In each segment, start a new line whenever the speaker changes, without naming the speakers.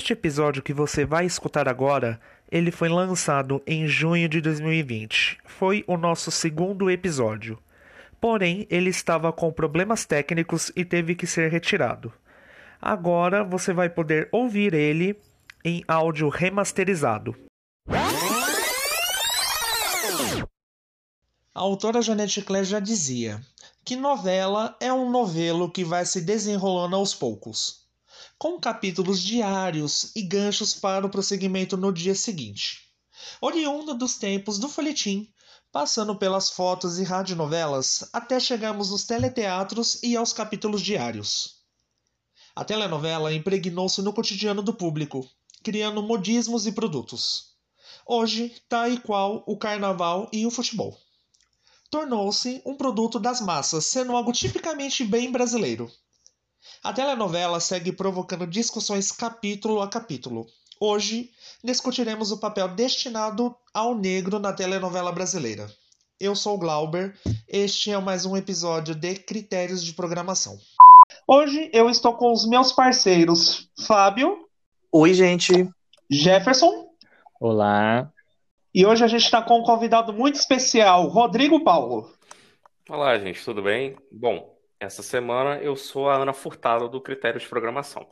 Este episódio que você vai escutar agora, ele foi lançado em junho de 2020. Foi o nosso segundo episódio. Porém, ele estava com problemas técnicos e teve que ser retirado. Agora você vai poder ouvir ele em áudio remasterizado. A autora Janete Claire já dizia que novela é um novelo que vai se desenrolando aos poucos, com capítulos diários e ganchos para o prosseguimento no dia seguinte. Oriunda dos tempos do folhetim, passando pelas fotos e radionovelas até chegarmos nos teleteatros e aos capítulos diários. A telenovela impregnou-se no cotidiano do público, criando modismos e produtos. Hoje, tá igual o carnaval e o futebol tornou-se um produto das massas, sendo algo tipicamente bem brasileiro. A telenovela segue provocando discussões capítulo a capítulo. Hoje, discutiremos o papel destinado ao negro na telenovela brasileira. Eu sou o Glauber, este é mais um episódio de Critérios de Programação. Hoje eu estou com os meus parceiros Fábio.
Oi, gente.
Jefferson.
Olá.
E hoje a gente está com um convidado muito especial, Rodrigo Paulo.
Olá, gente, tudo bem? Bom, essa semana eu sou a Ana Furtado do Critério de Programação.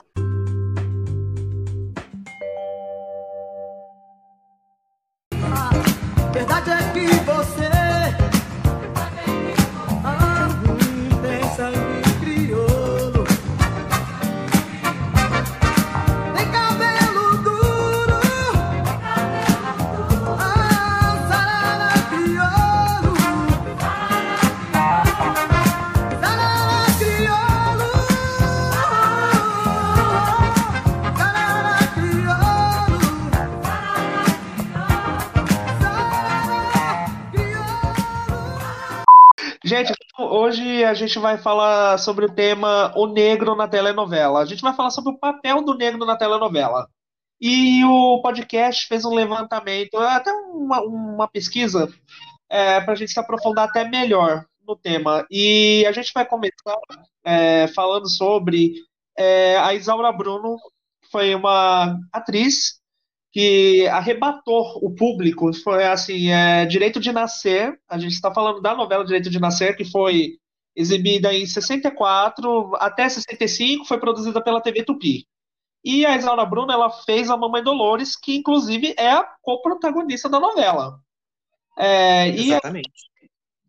Hoje a gente vai falar sobre o tema O Negro na Telenovela. A gente vai falar sobre o papel do negro na telenovela. E o podcast fez um levantamento, até uma, uma pesquisa, é, para a gente se aprofundar até melhor no tema. E a gente vai começar é, falando sobre é, a Isaura Bruno, que foi uma atriz que arrebatou o público. Foi assim, é, Direito de Nascer. A gente está falando da novela Direito de Nascer, que foi exibida em 64 até 65, foi produzida pela TV Tupi. E a Isaura Bruno ela fez a Mamãe Dolores, que inclusive é a co-protagonista da novela.
É, Exatamente.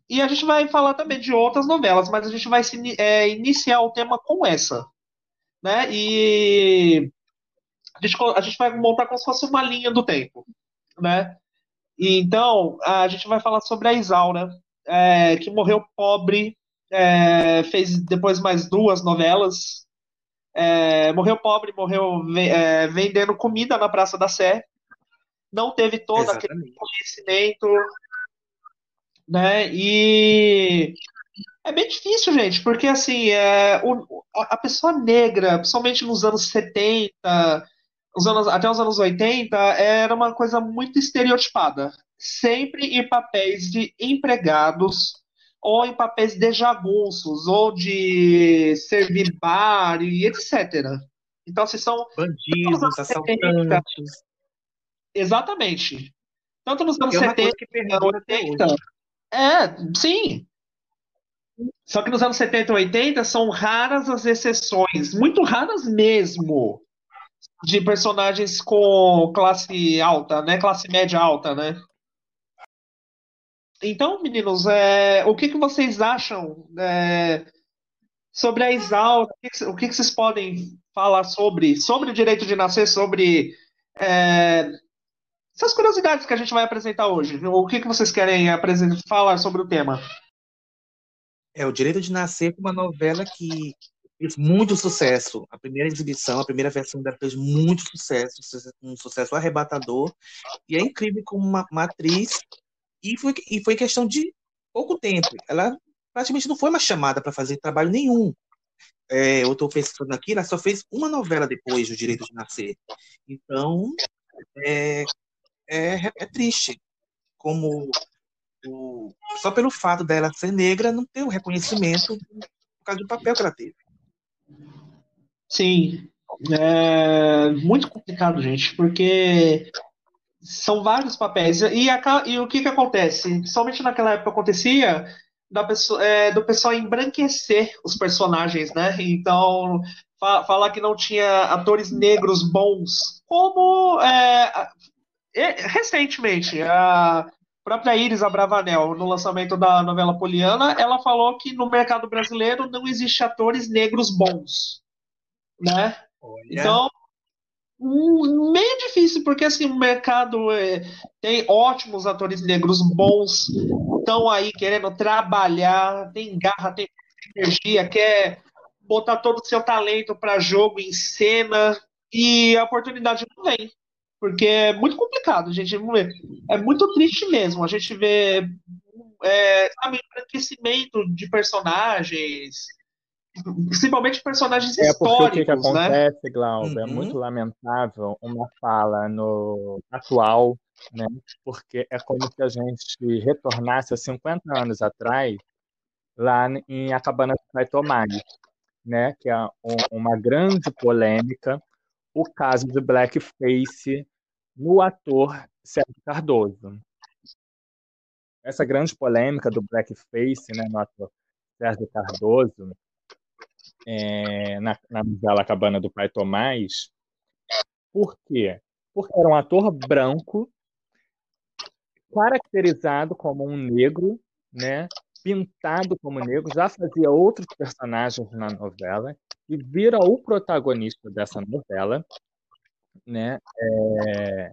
E a, e a, gente vai falar também de outras novelas, mas a gente vai se, é, iniciar o tema com essa. Né? E gente, a gente vai montar como se fosse uma linha do tempo, né? E, então, a gente vai falar sobre a Isaura, é, que morreu pobre, é, fez depois mais duas novelas, é, morreu pobre, morreu é, vendendo comida na Praça da Sé, não teve todo Exatamente. aquele conhecimento, né? E é bem difícil, gente, porque assim, é, o, a pessoa negra, principalmente nos anos 70, os anos, até os anos 80 era uma coisa muito estereotipada. Sempre em papéis de empregados ou em papéis de jagunços ou de servir bar e etc. Então, vocês são
bandidos, assaltantes.
Exatamente. Tanto nos anos 70 e 80. É, sim. Só que nos anos 70 e 80 são raras as exceções, muito raras mesmo de personagens com classe alta, né? Classe média alta, né? Então, meninos, é, o que, que vocês acham é, sobre a Isaura? O, que, que, vocês podem falar sobre, sobre o direito de nascer, sobre é, essas curiosidades que a gente vai apresentar hoje? O que, que vocês querem falar sobre o tema?
É, o Direito de Nascer é uma novela que fez muito sucesso. A primeira exibição, a primeira versão dela fez muito sucesso, um sucesso arrebatador. E é incrível como uma, uma atriz. E foi, e foi questão de pouco tempo. Ela praticamente não foi mais chamada para fazer trabalho nenhum. É, eu estou pensando aqui, ela só fez uma novela depois do Direito de Nascer. Então, é, é, é triste como o, só pelo fato dela ser negra não ter o reconhecimento por causa do papel que ela teve.
Sim. É muito complicado, gente, porque são vários papéis. E, a, e o que, que acontece? Somente naquela época acontecia pessoa, é, do pessoal embranquecer os personagens, né? Então, fa falar que não tinha atores negros bons, como é, recentemente, a própria Iris Abravanel, no lançamento da novela Poliana, ela falou que no mercado brasileiro não existe atores negros bons, né? Olha. Então, meio difícil, porque assim, o mercado é, tem ótimos atores negros bons, estão aí querendo trabalhar, tem garra, tem energia, quer botar todo o seu talento para jogo, em cena, e a oportunidade não vem. Porque é muito complicado, gente. É muito triste mesmo. A gente vê é, sabe, enfraquecimento de personagens, principalmente personagens é históricos,
porque o que, que
né?
acontece, né? Glauber, é uhum. é muito lamentável uma fala no atual, né? Porque é como se a gente retornasse a 50 anos atrás, lá em Acabana do Pai Tomás, né? Que é um, uma grande polêmica, o caso de blackface no ator Sérgio Cardoso. Essa grande polêmica do blackface, né, no ator Sérgio Cardoso, é, na, na novela Cabana do Pai Tomás. Por quê? Porque era um ator branco, caracterizado como um negro, né? pintado como negro, já fazia outros personagens na novela e vira o protagonista dessa novela, né? É,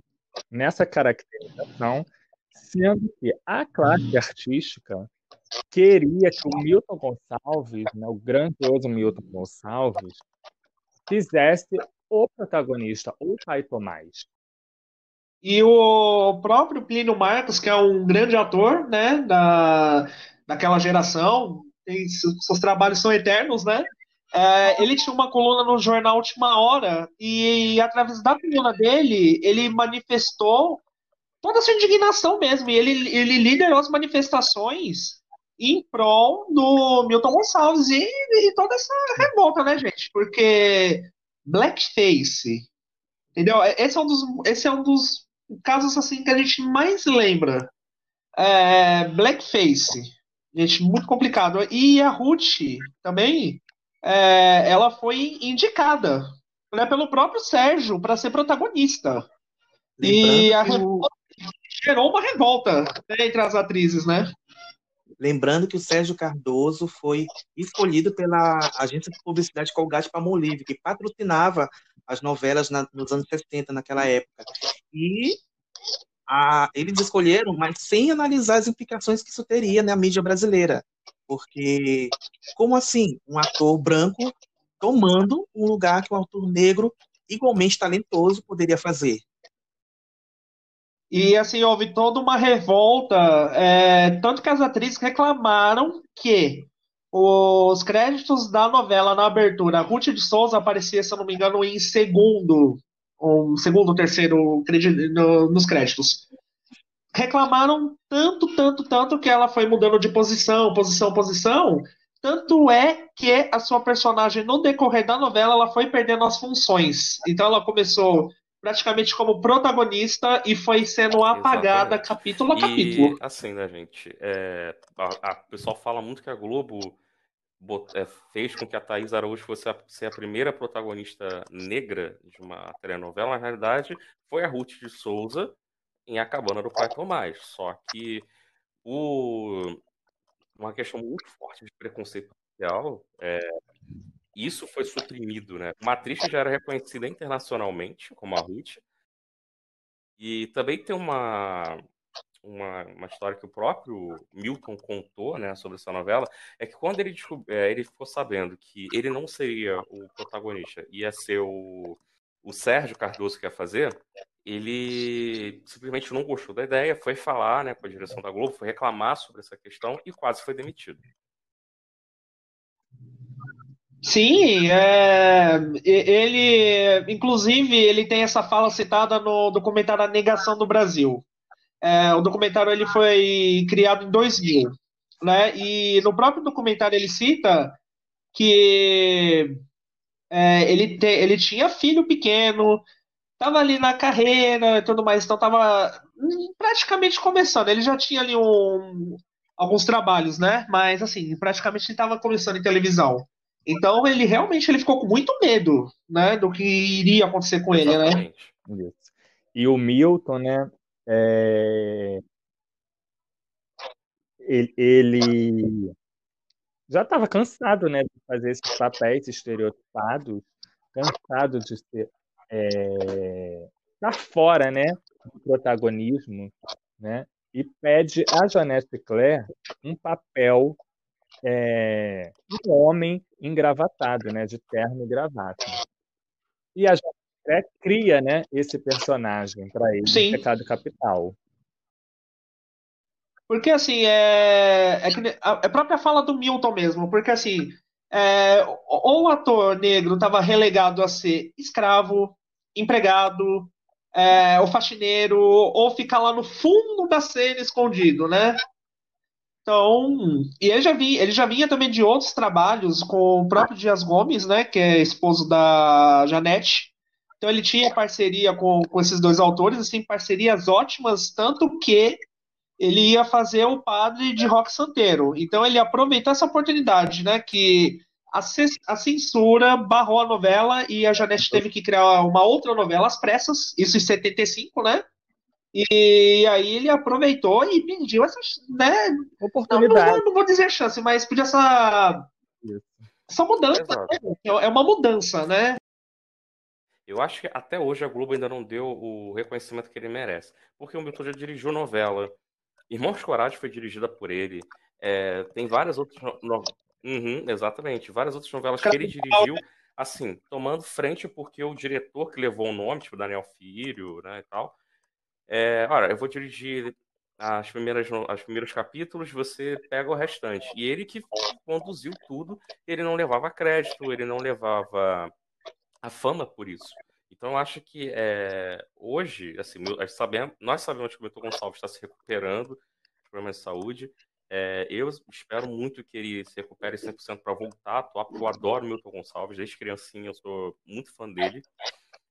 nessa caracterização, sendo que a classe artística queria que o Milton Gonçalves, né, o grandioso Milton Gonçalves, fizesse o protagonista, o pai Tomás.
E o próprio Plínio Marcos, que é um grande ator, né, da, daquela geração, tem, seus trabalhos são eternos, né? É, ele tinha uma coluna no jornal Última Hora e, através da coluna dele, ele manifestou toda a sua indignação mesmo. E ele, ele liderou as manifestações em prol do Milton Gonçalves e, e, toda essa revolta, né, gente? Porque blackface, entendeu? Esse é um dos, esse é um dos casos assim que a gente mais lembra. É, blackface, gente, muito complicado. E a Ruth também, é, ela foi indicada né, pelo próprio Sérgio para ser protagonista. Lembrando e a revolta gerou uma revolta né, entre as atrizes, né?
Lembrando que o Sérgio Cardoso foi escolhido pela agência de publicidade Colgate Palmolive, que patrocinava as novelas na, nos anos 60, naquela época. E a, eles escolheram, mas sem analisar as implicações que isso teria na mídia brasileira. Porque, como assim, um ator branco tomando um lugar que um ator negro igualmente talentoso poderia fazer?
E assim, houve toda uma revolta, é, tanto que as atrizes reclamaram que os créditos da novela na abertura, a Ruth de Souza aparecia, se eu não me engano, em segundo, um segundo, terceiro no, nos créditos. Reclamaram tanto, tanto, tanto que ela foi mudando de posição, posição, posição. Tanto é que a sua personagem, no decorrer da novela, ela foi perdendo as funções. Então ela começou praticamente como protagonista e foi sendo apagada Exatamente. capítulo a capítulo.
E, assim, né, gente? É, a, a, o pessoal fala muito que a Globo bot, é, fez com que a Thaís Araújo fosse a, ser a primeira protagonista negra de uma telenovela. Na realidade, foi a Ruth de Souza em A Cabana do Pai Tomás. Só que o, uma questão muito forte de preconceito racial é, isso foi suprimido, né? Uma atriz já era reconhecida internacionalmente, como a Ruth. E também tem uma, uma, uma, história que o próprio Milton contou né, sobre essa novela, é que quando ele, é, ele ficou sabendo que ele não seria o protagonista, ia ser o, o Sérgio Cardoso que ia fazer, ele simplesmente não gostou da ideia, foi falar né, com a direção da Globo, foi reclamar sobre essa questão e quase foi demitido.
Sim, é, ele, inclusive, ele tem essa fala citada no documentário A Negação do Brasil. É, o documentário ele foi criado em 2000, né? E no próprio documentário ele cita que é, ele, te, ele tinha filho pequeno, tava ali na carreira e tudo mais, então tava praticamente começando. Ele já tinha ali um, alguns trabalhos, né? Mas assim, praticamente ele tava começando em televisão. Então ele realmente ele ficou com muito medo, né, do que iria acontecer com Exatamente. ele, né?
E o Milton, né, é... ele, ele já estava cansado, né, de fazer esses papéis estereotipados, cansado de ser é, tá fora, né, do protagonismo, né, e pede a Janete Claire um papel é, um homem engravatado, né, de terno e gravata. E a Claire cria, né, esse personagem para ele, Sim. Pecado Capital.
Porque, assim, é, é, a, própria fala do Milton mesmo, porque, assim, é, ou o ator negro estava relegado a ser escravo, empregado, é, ou faxineiro, ou ficar lá no fundo da cena escondido, né? Então, e ele já, vinha, ele já vinha também de outros trabalhos com o próprio Dias Gomes, né, que é esposo da Janete. Então ele tinha parceria com, com esses dois autores, assim, parcerias ótimas, tanto que ele ia fazer o padre de rock santeiro. Então ele aproveitou essa oportunidade, né? Que a, a censura barrou a novela e a Janete teve que criar uma outra novela às pressas, isso em 75, né? E aí ele aproveitou e pediu essa né, oportunidade. Não, não, não vou dizer chance, mas pediu essa, essa mudança. Né? É uma mudança, né?
Eu acho que até hoje a Globo ainda não deu o reconhecimento que ele merece. Porque o Milton já dirigiu novela, Irmãos Coragem foi dirigida por ele. É, tem várias outras. No... Uhum, exatamente. Várias outras novelas que ele dirigiu, assim, tomando frente porque o diretor que levou o nome, tipo Daniel Filho, né, e tal. É, olha, eu vou dirigir as primeiras, os primeiros capítulos, você pega o restante. E ele que conduziu tudo, ele não levava crédito, ele não levava a fama por isso. Então, eu acho que é, hoje, assim, sabemos, nós sabemos que o Milton Gonçalves está se recuperando de problemas de saúde. É, eu espero muito que ele se recupere 100% para voltar a atuar, porque eu adoro o Milton Gonçalves, desde criancinha eu sou muito fã dele.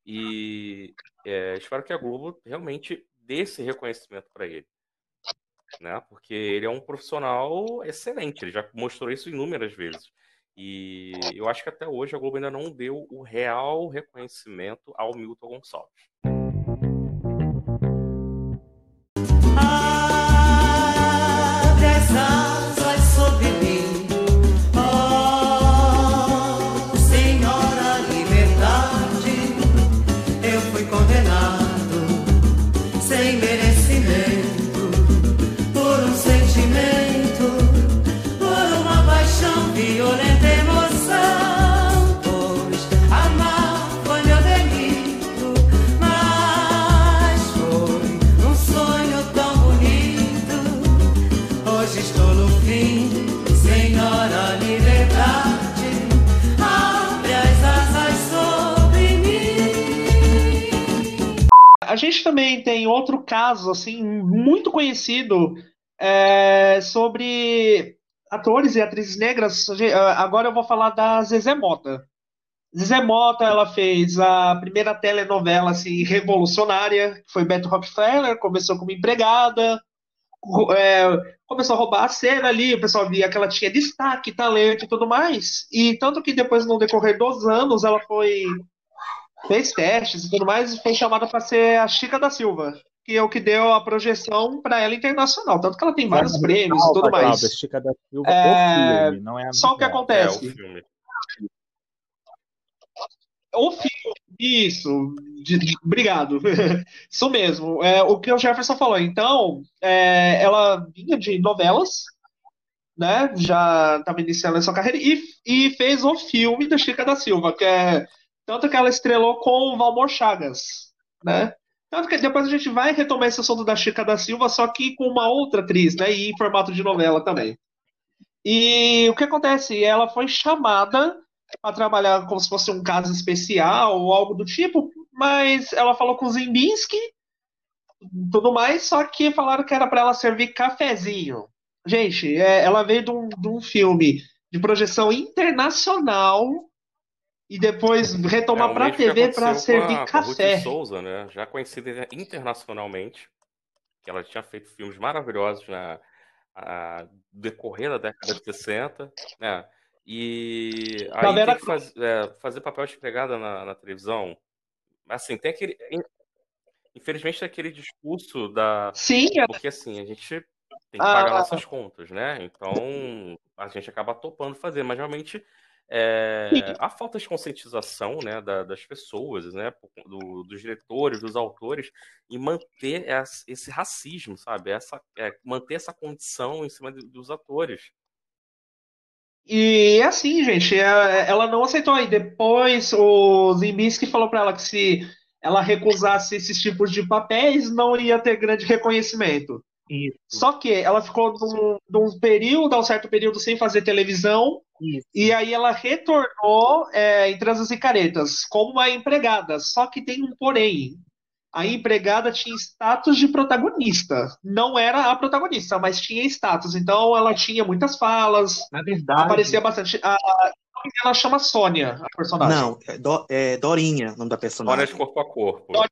E é, espero que a Globo realmente dê esse reconhecimento para ele. Né? Porque ele é um profissional excelente, ele já mostrou isso inúmeras vezes. E eu acho que até hoje a Globo ainda não deu o real reconhecimento ao Milton Gonçalves.
A gente também tem outro caso, assim, muito conhecido é, sobre atores e atrizes negras. Agora eu vou falar da Zezé Mota. Zezé Mota, ela fez a primeira telenovela assim, revolucionária, que foi Beto Rockefeller, começou como empregada, é, começou a roubar a cena ali, o pessoal via que ela tinha destaque, talento e tudo mais. E tanto que depois, no decorrer dos anos, ela foi fez testes e tudo mais, e foi chamada para ser a Chica da Silva, que é o que deu a projeção para ela internacional. Tanto que ela tem vários prêmios e tudo mais. Cláudia,
Chica da Silva é... o filme, não é a
Só o que acontece. É, o filme. O filme, isso, de, de, obrigado. isso mesmo. É, o que o Jefferson falou. Então, é, ela vinha de novelas, né? Já estava iniciando a sua carreira e, e fez o filme da Chica da Silva, que é tanto que ela estrelou com o Valmor Chagas, né? Tanto que depois a gente vai retomar esse assunto da Chica da Silva, só que com uma outra atriz, né? E em formato de novela também. E o que acontece? Ela foi chamada para trabalhar como se fosse um caso especial ou algo do tipo, mas ela falou com o Zimbinski, tudo mais, só que falaram que era para ela servir cafezinho. Gente, é, ela veio de um, de um filme de projeção internacional e depois retomar
É,
para a TV para servir
a, com a Ruth
café.
Souza, né? Já conhecida internacionalmente, que ela tinha feito filmes maravilhosos na a, decorrer da década de 60, né? E aí
Galera-
tem que faz, é, fazer papel de empregada na, na televisão. Assim, tem aquele. Infelizmente, tem aquele discurso da.
Sim, é-
Porque assim, a gente tem que pagar
Ah.
nossas contas, né? Então a gente acaba topando fazer, mas realmente é, a falta de conscientização né, da- das pessoas, né, do- dos diretores, dos autores, e manter essa- esse racismo, sabe? Essa, é, manter essa condição em cima de- dos atores.
E assim, gente, é- ela não aceitou. E depois o Zimbinski falou para ela que se ela recusasse esses tipos de papéis, não ia ter grande reconhecimento.
Isso,
Só que ela ficou num, num período, um certo período, sem fazer televisão,
isso.
e aí ela retornou é, em Transas e Caretas como uma empregada. Só que tem um porém. A empregada tinha status de protagonista. Não era a protagonista, mas tinha status. Então ela tinha muitas falas,
Na verdade,
aparecia bastante. A, a- ela chama Sônia, a personagem.
não, é, Do- é Dorinha, o nome da
Olha
personagem.
de corpo a corpo.
Dorinha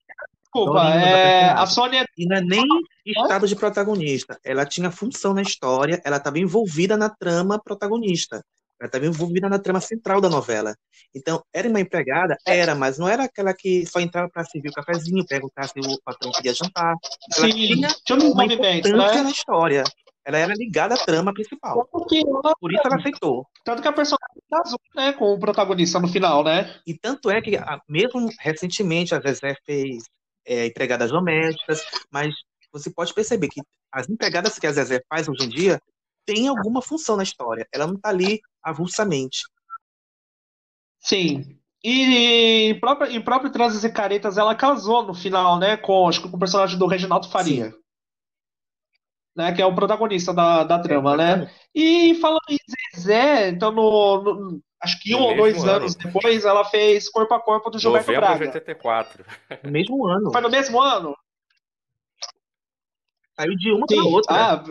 da
é, a. Sônia
E não é nem estado de protagonista. Ela tinha função na história, ela estava envolvida na trama protagonista. Ela estava envolvida na trama central da novela. Então, era uma empregada? Era, mas não era aquela que só entrava para servir o cafezinho, perguntar se o patrão queria jantar. Ela
sim,
tinha
um
uma importância
né?
na história. Ela era ligada à trama principal.
Ela-
Por isso ela aceitou.
tanto que a personagem casou né, com o protagonista no final, né?
E tanto é que, a- mesmo recentemente, a Zezé fez é, empregadas domésticas, mas você pode perceber que as empregadas que a Zezé faz hoje em dia têm alguma função na história. Ela não está ali avulsamente.
Sim. E em próprio, em próprio Transes e Caretas ela casou no final, né? Com, acho que com o personagem do Reginaldo Faria. Né, que é o protagonista da, da trama, né? E falando em Zezé, então no, no- acho que um ou dois
ano.
anos depois ela fez Corpo a Corpo do Gilberto
Novembro de
Braga.
84.
No mesmo ano.
Foi no mesmo ano?
Saiu de uma para outra.
Ah,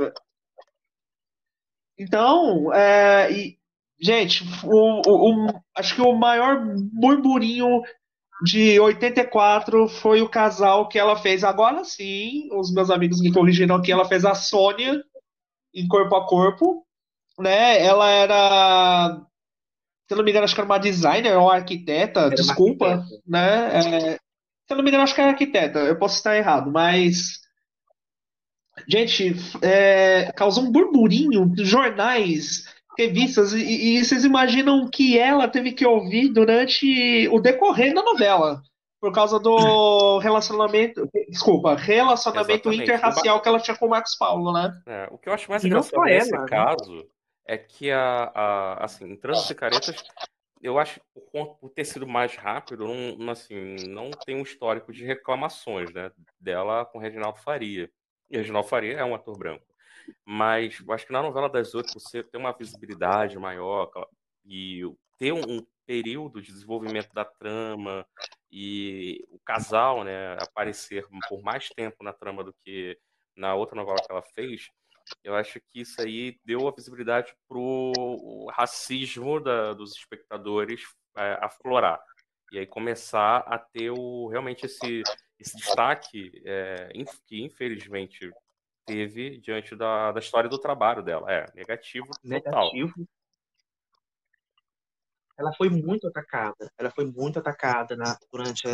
então, é, e, gente, o, o- o- acho que o maior burburinho de 84 foi o casal que ela fez. Agora sim, os meus amigos me corrigiram aqui, ela fez a Sônia em Corpo a Corpo, né? Ela era, se eu não me engano, acho que era uma designer ou arquiteta,
Era
desculpa,
arquiteta.
né? É, se eu não me engano, acho que era arquiteta, eu posso estar errado, mas Gente, é, causou um burburinho, jornais, revistas, e, e vocês imaginam que ela teve que ouvir durante o decorrer da novela, por causa do relacionamento, desculpa, relacionamento
Exatamente.
interracial que ela tinha com o Marcos Paulo, né?
É, o que eu acho mais engraçado nesse
ela, né?
É que a, a- assim, em Trânsito e Caretas, eu acho por, por ter sido mais rápido, não, assim, não tem um histórico de reclamações, né, dela com Reginaldo Faria. E Reginaldo Faria é um ator branco. Mas eu acho que na novela das oito você tem uma visibilidade maior e ter um período de desenvolvimento da trama e o casal, né, aparecer por mais tempo na trama do que na outra novela que ela fez, eu acho que isso aí deu a visibilidade pro racismo da- dos espectadores é, aflorar. E aí começar a ter o, realmente esse, esse destaque é, que infelizmente teve diante da, da história do trabalho dela. É, negativo total.
negativo. Ela foi muito atacada. Ela foi muito atacada na- durante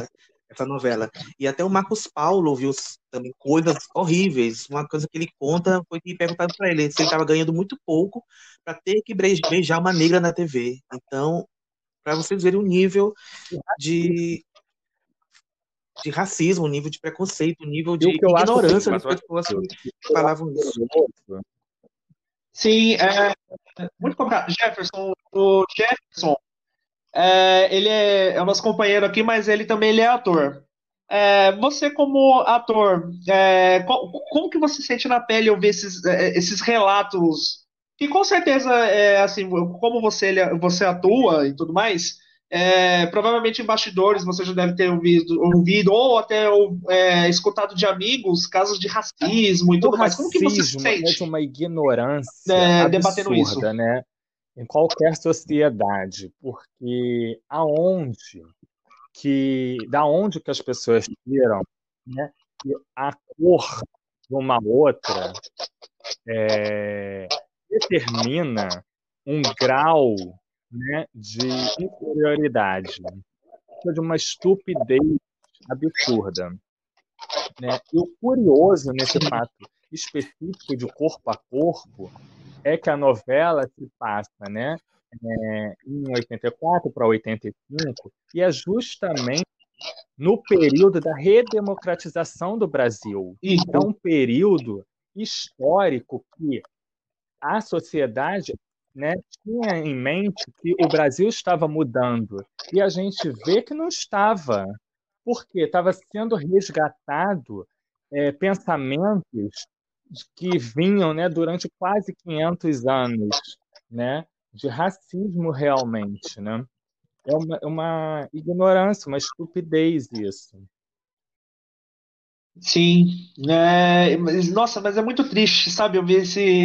essa novela. E até o Marcos Paulo viu também coisas horríveis. Uma coisa que ele conta foi que perguntaram para ele se ele estava ganhando muito pouco para ter que beijar uma negra na TV. Então, para vocês verem o nível de de racismo, o nível de preconceito, o nível de ignorância das pessoas que falavam isso.
Sim, é muito complicado. Jefferson, o Jefferson, é, ele é, é o nosso companheiro aqui, mas ele também ele é ator. É, você como ator, é, co- como, que você sente na pele ouvir esses, é, esses relatos? Que com certeza é assim, como você, ele- você atua e tudo mais, provavelmente em bastidores você já deve ter ouvido, ouvido ou até escutado de amigos casos de racismo e
O
tudo mais. Como que você se sente?
uma ignorância
É, debatendo
absurda, né? Em qualquer sociedade, porque aonde que da onde que as pessoas tiram né, a cor de uma outra é, determina um grau né, de inferioridade, de uma estupidez absurda. Né? E o curioso nesse fato específico de corpo a corpo é que a novela se passa né, é, em 84 para 85 e é justamente no período da redemocratização do Brasil. É um período histórico que a sociedade né, tinha em mente que o Brasil estava mudando e a gente vê que não estava, porque estava sendo resgatado é, pensamentos que vinham né, durante quase 500 anos né, de racismo realmente. Né? É uma, uma ignorância, uma estupidez isso.
Sim, né? Nossa, mas é muito triste, sabe? Eu ver esse.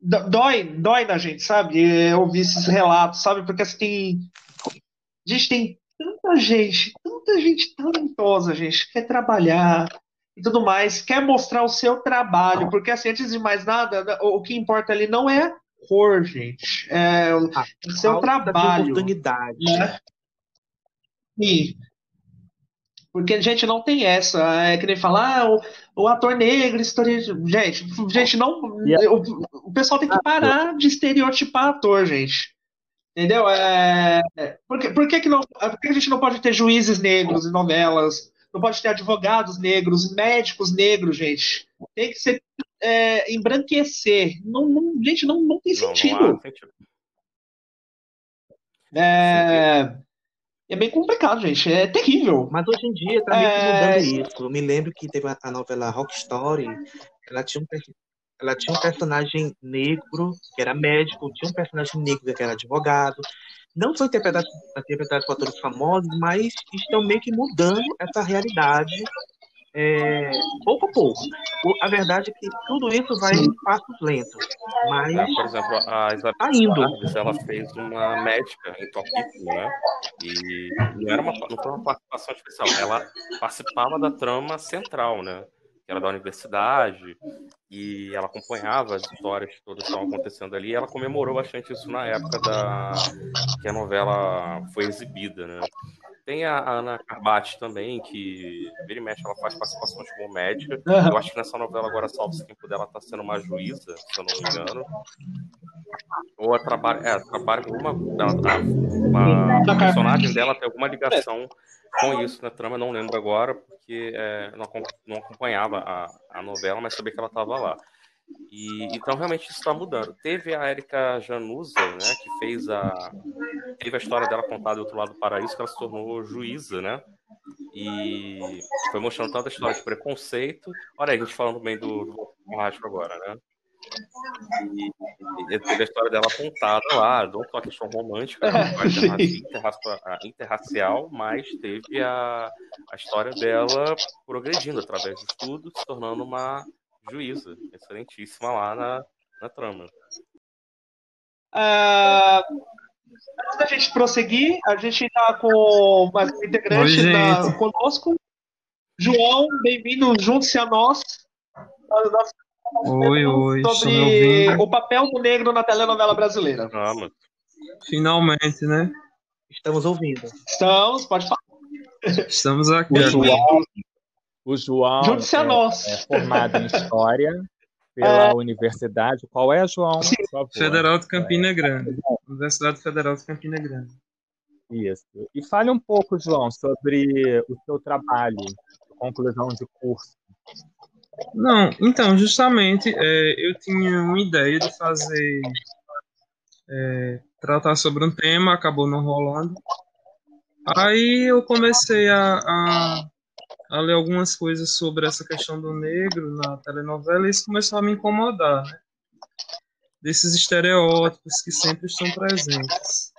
Dói, dói na gente, sabe? Ouvir esses relatos, sabe? Porque assim, tem. A gente tem tanta gente, tanta gente talentosa, gente, que quer trabalhar e tudo mais, quer mostrar o seu trabalho, porque assim, antes de mais nada, o que importa ali não é a cor, gente, é o seu trabalho.
oportunidade. Né?
Sim. Porque a gente não tem essa. É que nem falar, ah, o, o ator negro, história. Gente, gente, não. O, o pessoal tem que parar de estereotipar ator, gente. Entendeu? É, por, que, por, que, que, não, por que a gente não pode ter juízes negros em novelas? Não pode ter advogados negros, médicos negros, gente. Tem que ser é, embranquecer. Não, não, gente, não, não tem sentido. Não, não sentido. É, é bem complicado, gente. É terrível.
Mas hoje em dia tá meio que é... mudando isso. Eu me lembro que teve a novela Rock Story. Ela tinha um, ela tinha um personagem negro, que era médico, tinha um personagem negro, que era advogado. Não foi interpretado, interpretado por atores famosos, mas estão meio que mudando essa realidade é, pouco a pouco. A verdade é que tudo isso vai em passos lentos. Mas,
é, por exemplo, a Isabel tá indo. ela fez uma médica em Top né? E não, era uma, não foi uma participação especial, ela participava da trama central, né? Que era da universidade, e ela acompanhava as histórias que todas estavam acontecendo ali, e ela comemorou bastante isso na época da que a novela foi exibida, né? Tem a Ana Carbati também, que vira e mexe, ela faz participações como médica. Eu acho que nessa novela agora, salve tempo dela, tá sendo uma juíza, se eu não me engano. Ou a trabalha, é, trabalha com uma, uma, uma personagem dela tem alguma ligação com isso na trama, não lembro agora, porque é, não, não acompanhava a, a novela, mas sabia que ela estava lá. E, então realmente isso está mudando. Teve a Erika Januza, né, que fez a teve a história dela contada do outro lado do paraíso, que ela se tornou juíza, né? E foi mostrando tanta história de preconceito. Olha aí, a gente falando bem do, do agora, né? E, e, teve a história dela contada lá, não só a questão romântica, né, interracial, interracial, mas teve a, a história dela progredindo através do estudo, se tornando uma juíza, excelentíssima lá na, na trama.
Uh, antes da gente prosseguir, a gente está com mais um integrante Oi, da, conosco. João, bem-vindo, junte-se a nós.
Oi, oi.
Sobre o papel do negro na telenovela brasileira.
Vamos.
Finalmente, né?
Estamos ouvindo.
Estamos, pode falar.
Estamos aqui.
O João, o João
a nós.
é formado em História pela é... universidade. Qual é, João?
Federal de Campina Grande. Universidade Federal de Campina Grande.
Isso. E fale um pouco, João, sobre o seu trabalho, conclusão de curso.
Não, então, justamente, é, eu tinha uma ideia de fazer, é, tratar sobre um tema, acabou não rolando. Aí eu comecei a, a a ler algumas coisas sobre essa questão do negro na telenovela e isso começou a me incomodar, né? Desses estereótipos que sempre estão presentes.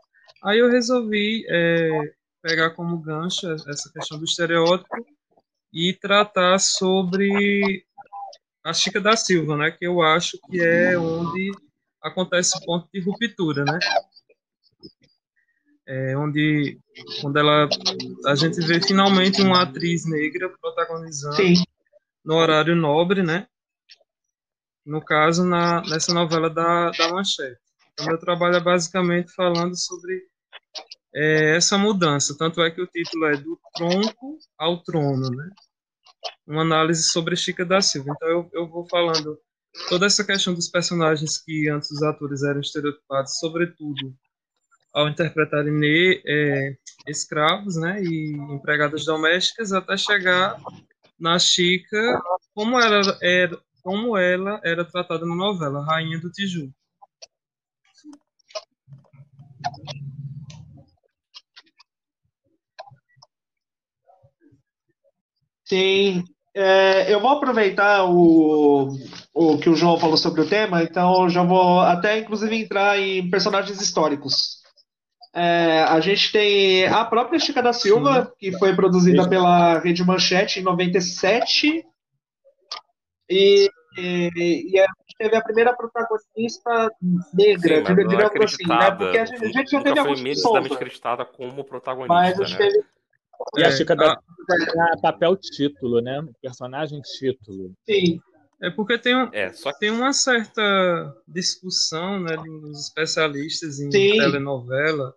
Aí eu resolvi é, pegar como gancho essa questão do estereótipo e tratar sobre a Chica da Silva, né? Que eu acho que é onde acontece o ponto de ruptura, né? É, onde quando ela a gente vê finalmente uma atriz negra protagonizando
Sim.
no horário nobre, né? No caso, na, nessa novela da, da Manchete. O meu trabalho é basicamente falando sobre é, essa mudança. Tanto é que o título é Do Tronco ao Trono, né? Uma análise sobre Chica da Silva. Então eu, eu vou falando toda essa questão dos personagens que antes os atores eram estereotipados, sobretudo ao interpretarem é, escravos né, e empregadas domésticas, até chegar na Chica, como ela era, como ela era tratada na novela, Rainha do Tijuco.
Sim. É, eu vou aproveitar o, o que o João falou sobre o tema, então eu já vou até inclusive entrar em personagens históricos. É, a gente tem a própria Chica da Silva, que foi produzida pela Rede Manchete em 97. E, e, e a gente teve a primeira protagonista negra,
Sim, não é
assim, né? Porque a gente, a gente já teve
foi
alguns soltos,
acreditada como protagonista,
mas a gente
né?
teve.
E a
É,
Chica da
a-
papel título, né? Personagem título.
Sim,
É porque tem, um,
É, só que
tem uma certa discussão né, dos especialistas em
Sim.
telenovela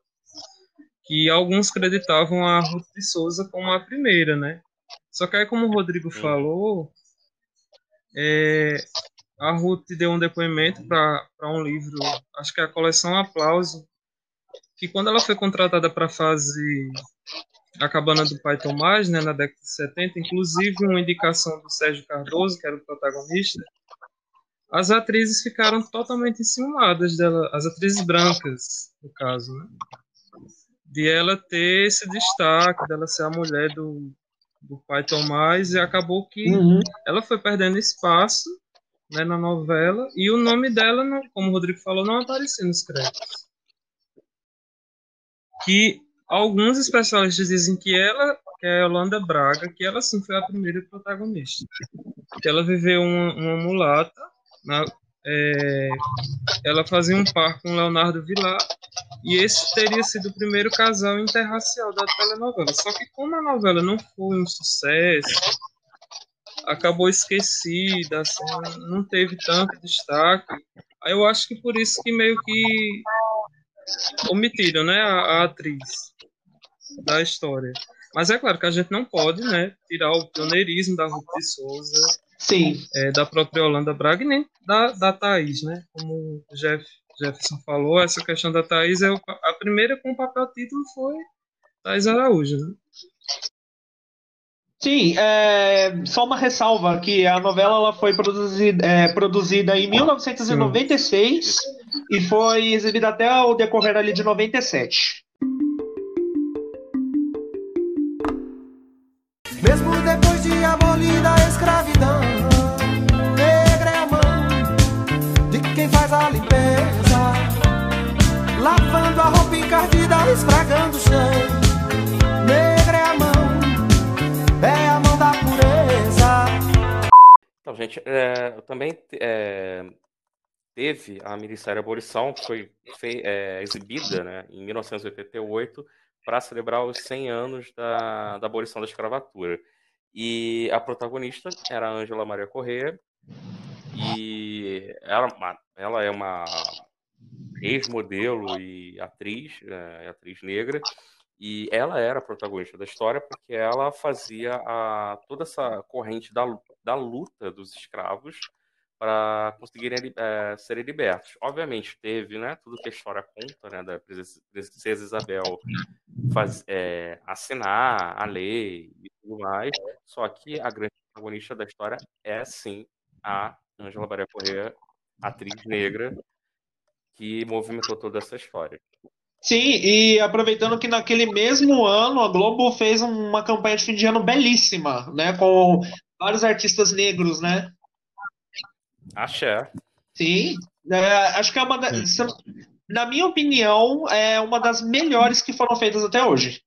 que alguns creditavam a Ruth de Souza como a primeira, né? Só que aí, como o Rodrigo falou, é, a Ruth deu um depoimento para um livro, acho que é a coleção Aplauso, que quando ela foi contratada para fazer A Cabana do Pai Tomás, né, na década de 70, inclusive uma indicação do Sérgio Cardoso, que era o protagonista, as atrizes ficaram totalmente enciumadas dela, as atrizes brancas, no caso, né? De ela ter esse destaque, dela ser a mulher do, do pai Tomás, e acabou que
Uhum.
ela foi perdendo espaço né, na novela, e o nome dela, não, como o Rodrigo falou, não aparecia nos créditos. Que alguns especialistas dizem que ela, que é a Yolanda Braga, que ela sim foi a primeira protagonista. Que ela viveu uma, uma mulata, na- é, ela fazia um par com Leonardo Vilar, e esse teria sido o primeiro casal interracial da telenovela. Só que como a novela não foi um sucesso, acabou esquecida, assim, não teve tanto destaque. Aí eu acho que por isso que meio que omitiram, né, a, a atriz da história. Mas é claro que a gente não pode, né, tirar o pioneirismo da Ruth de Souza,
Sim.
é, da própria Holanda Braga e nem da, da Thaís, né? Como o Jeff, Jefferson falou, essa questão da Thaís, é o, a primeira com o papel título foi Thaís Araújo, né?
Sim, é, só uma ressalva que a novela ela foi produzida, é, produzida em 1996 e foi exibida até o decorrer ali de 97.
Então, gente, é, também é, teve a minissérie Abolição, que foi fei- é, exibida né, em 1988 para celebrar os 100 anos da, da abolição da escravatura. E a protagonista era a Ângela Maria Corrêa, e ela, ela é uma ex-modelo e atriz, é, atriz negra, e ela era a protagonista da história porque ela fazia a, toda essa corrente da, da luta dos escravos para conseguirem é, serem libertos. Obviamente teve, né, tudo que a história conta, né, da princesa Isabel faz, é, assinar a lei e tudo mais, só que a grande protagonista da história é sim a Ângela Maria Corrêa, atriz negra, que movimentou toda essa história.
Sim, e aproveitando que naquele mesmo ano a Globo fez uma campanha de fim de ano belíssima, né, com vários artistas negros, né?
Axé.
Sim, é, acho que é uma, da- na minha opinião, é uma das melhores que foram feitas até hoje.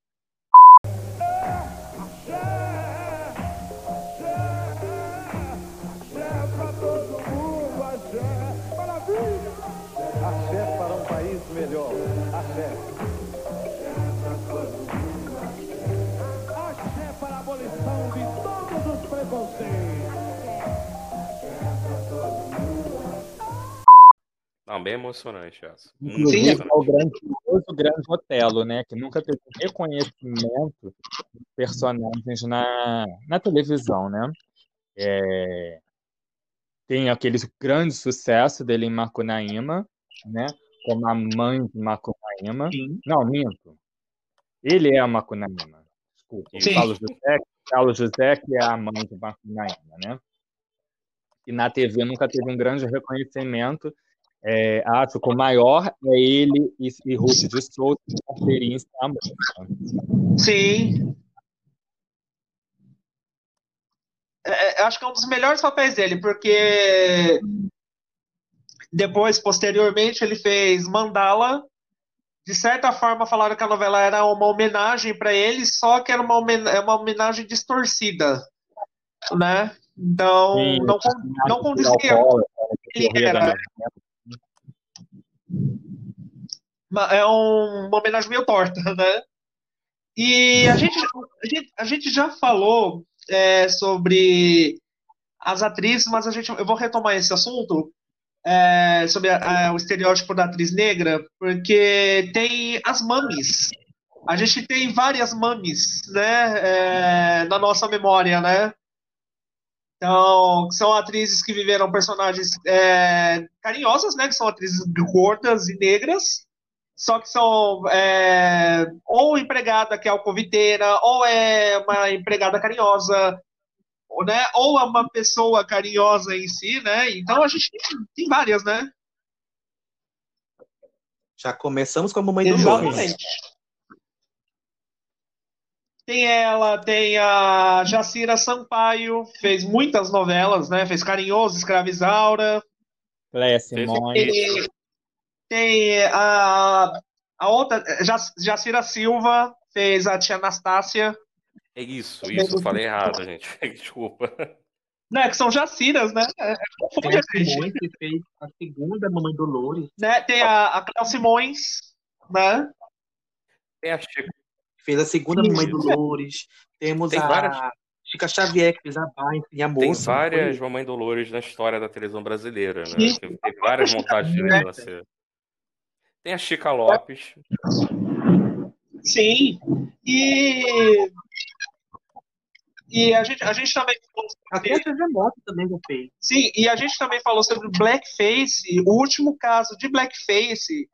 Bem emocionante essa.
Inclusive, é o grande, o grande Otelo, né? Que nunca teve reconhecimento de personagens na, na televisão, né? É, tem aquele grande sucesso dele em Macunaíma, né? Como a mãe de Macunaíma. Sim. Não, minto. Ele é a Macunaíma. Desculpa. O Paulo José, Paulo José, que é a mãe de Macunaíma, né? E na TV nunca teve um grande reconhecimento é, acho que o maior é ele e, e Ruth de Souza conferirem a música.
Sim. É, é, acho que é um dos melhores papéis dele, porque depois, posteriormente, ele fez Mandala. De certa forma, falaram que a novela era uma homenagem para ele, só que era uma, homenagem, é uma homenagem distorcida, né? Então, Sim, não, não condizia. Ele era, é um, uma homenagem meio torta, né? E a gente, a gente, a gente já falou é, sobre as atrizes, mas a gente, eu vou retomar esse assunto é, sobre a, a, o estereótipo da atriz negra, porque tem as mames. A gente tem várias mames, né, é, na nossa memória, né? Então, são atrizes que viveram personagens é, carinhosas, né? Que são atrizes gordas e negras, só que são é, ou empregada que é alcoviteira, ou é uma empregada carinhosa, ou, né? Ou é uma pessoa carinhosa em si, né? Então a gente tem, tem várias, né?
Já começamos com a mamãe do Exatamente.
Tem ela, tem a Jacira Sampaio, fez muitas novelas, né? Fez Carinhoso, Escravizaura.
Léa Simões.
Tem, tem a, a outra, Jacira Silva, fez a tia Anastácia.
É isso, isso, eu falei errado, gente. Desculpa.
Né, que são Jaciras, né?
É, tem a Simões, que fez a segunda Mamãe Dolores.
Né? Tem a, a Cléo Simões, né?
Tem a Chico
fez a segunda Sim. Mamãe Dolores. Temos Tem a várias... Chica Xavier, que fez a Bai,
e a moça. Tem várias Mamãe Dolores na história da televisão brasileira, né? Tem, tem várias montagens de né? Tem a Chica Lopes.
Sim. E e a gente, a gente também
falou sobre... Até a Moto também já fez.
Sim, e a gente também falou sobre Blackface. O último caso de Blackface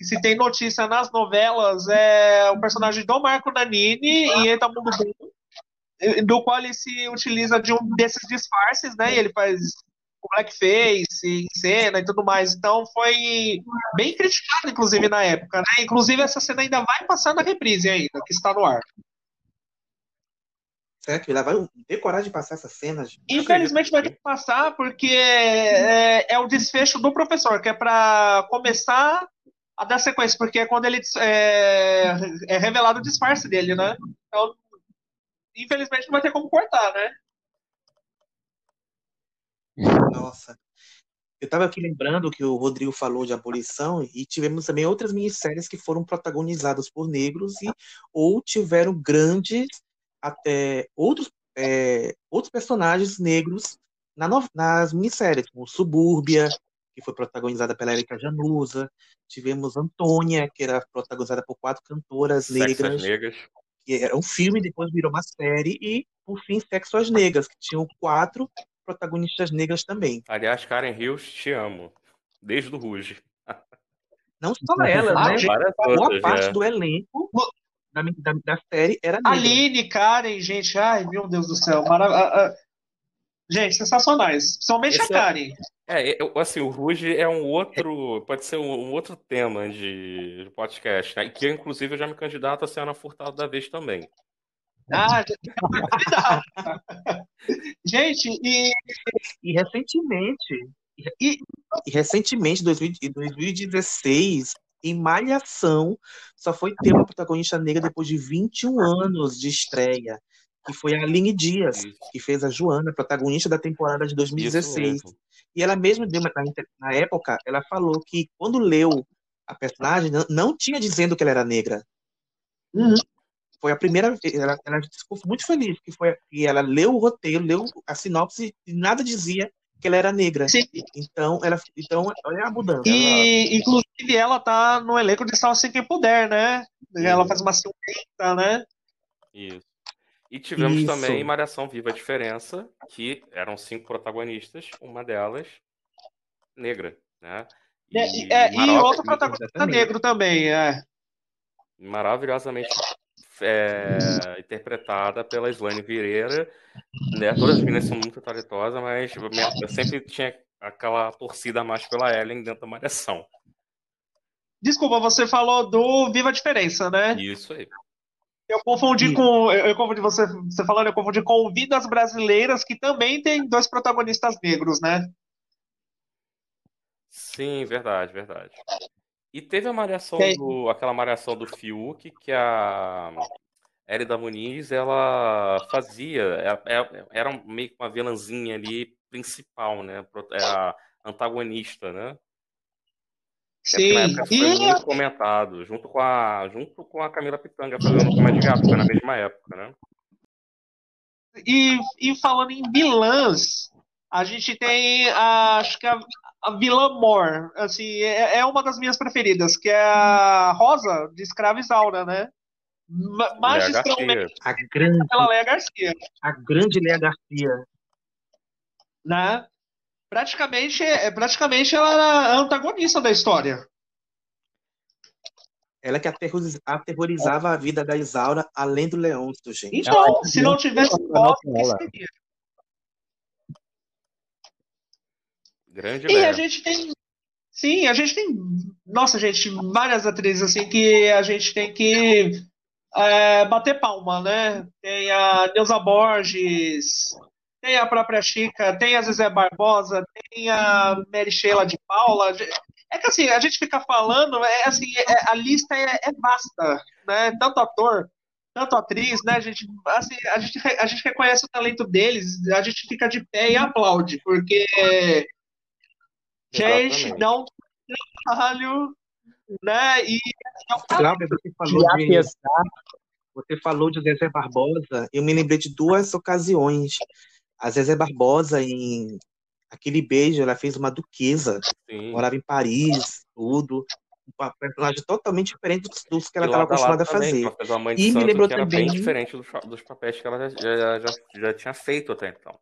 que se tem notícia nas novelas é o personagem do Marco Nanini em Eta Mundo Boom, do qual ele se utiliza de um desses disfarces, né? E ele faz o blackface em cena e tudo mais. Então foi bem criticado, inclusive, na época, né? Inclusive, essa cena ainda vai passar na reprise ainda, que está no ar.
Será que ele vai ter coragem de passar essas cenas?
Infelizmente vai ter que passar, porque é, é o desfecho do professor, que é para começar a dar sequência, porque é quando ele é, é revelado o disfarce dele, né? Então, infelizmente não vai ter como cortar, né?
Nossa. Eu estava aqui lembrando que o Rodrigo falou de abolição e tivemos também outras minisséries que foram protagonizadas por negros e ou tiveram grandes até outros é, outros personagens negros na nas minisséries, como Subúrbia, que foi protagonizada pela Erika Januza. Tivemos Antônia, que era protagonizada por quatro cantoras negras. negras. Que era um filme, depois virou uma série. E, por fim, Sexo às Negras, que tinham quatro protagonistas negras também.
Aliás, Karen Hills, te amo. Desde o Ruge.
Não só ela, né? Boa parte é. do elenco da, da, da, série era negra.
Aline, Karen, gente, ai meu Deus do céu, maravilhoso. Gente, sensacionais. Principalmente Esse a é Karen.
É, assim, o Ruge é um outro, pode ser um, um outro tema de, de podcast, né? Que inclusive eu já me candidato a ser Ana Furtado da vez também.
Ah, gente, e...
e recentemente, e, e recentemente, 2016, em Malhação, só foi ter uma protagonista negra depois de 21 anos de estreia que foi a Aline Dias, que fez a Joana, protagonista da temporada de 2016. E ela mesma, na época, ela falou que quando leu a personagem, não, não tinha dizendo que ela era negra. Uhum. Foi a primeira vez, ela, ela ficou muito feliz, que foi que ela leu o roteiro, leu a sinopse e nada dizia que ela era negra.
Sim.
Então, ela, então olha a mudança.
E, inclusive, ela tá no elenco de Salve Quem Puder, né? Ela faz uma ciumenta, né?
Isso. E tivemos
Isso.
também Malhação Viva a Diferença, que eram cinco protagonistas, uma delas negra, né?
E, é, e outro protagonista
exatamente.
negro também, é.
maravilhosamente é, interpretada pela Slane Vieira. Né? Todas as meninas são muito talentosas, mas eu sempre tinha aquela torcida a mais pela Ellen dentro da Malhação.
Desculpa, você falou do Viva a Diferença, né?
Isso aí.
Eu confundi
Isso.
com. Eu, eu confundi você, você falando, eu confundi com Vidas Brasileiras, que também tem dois protagonistas negros, né?
Sim, verdade, verdade. E teve a malhação do, aquela malhação do Fiuk que a Hélida Muniz ela fazia, é- é- era meio que uma vilãzinha ali principal, né? É a antagonista, né?
Sim.
na época foi
E,
muito comentado, junto com a, junto com a Camila Pitanga fazendo Comédia de Gato, foi na mesma época, né?
e, e falando em vilãs, a gente tem a, acho que a, a vilã Mor, assim, é, é uma das minhas preferidas, que é a Rosa de Escrava Isaura, né? Ma- Magistralmente.
A grande,
pela Léa Garcia.
a grande Léa Garcia.
né? Praticamente, é, praticamente ela era a antagonista da história.
Ela que aterroriz- aterrorizava a vida da Isaura, além do Leôncio, gente.
Então, se não tivesse
Ela-
seria?
Grande
E a
Léa.
gente tem. Sim, a gente tem. Nossa, gente, várias atrizes assim que a gente tem que é, bater palma, né? Tem a Neuza Borges, tem a própria Chica, tem a Zezé Barbosa, tem a Mary Sheila de Paula. É que assim, a gente fica falando, é assim, é- a lista é, é vasta, né? Tanto ator, tanto atriz, né? A gente, assim, a gente, a gente reconhece o talento deles, a gente fica de pé e aplaude, porque gente, não tem trabalho, né? E
Cláudia, você
E
falou de,
apesar
você falou de Zezé Barbosa, eu me lembrei de duas ocasiões. A Zezé Barbosa, em aquele beijo, ela fez uma duquesa,
Sim.
morava em Paris, tudo. Um personagem totalmente diferente dos, dos que ela estava acostumada a
também,
fazer.
uma
E me lembrou
que era
também-
bem diferente dos, dos papéis que ela já, já, já, já tinha feito até então.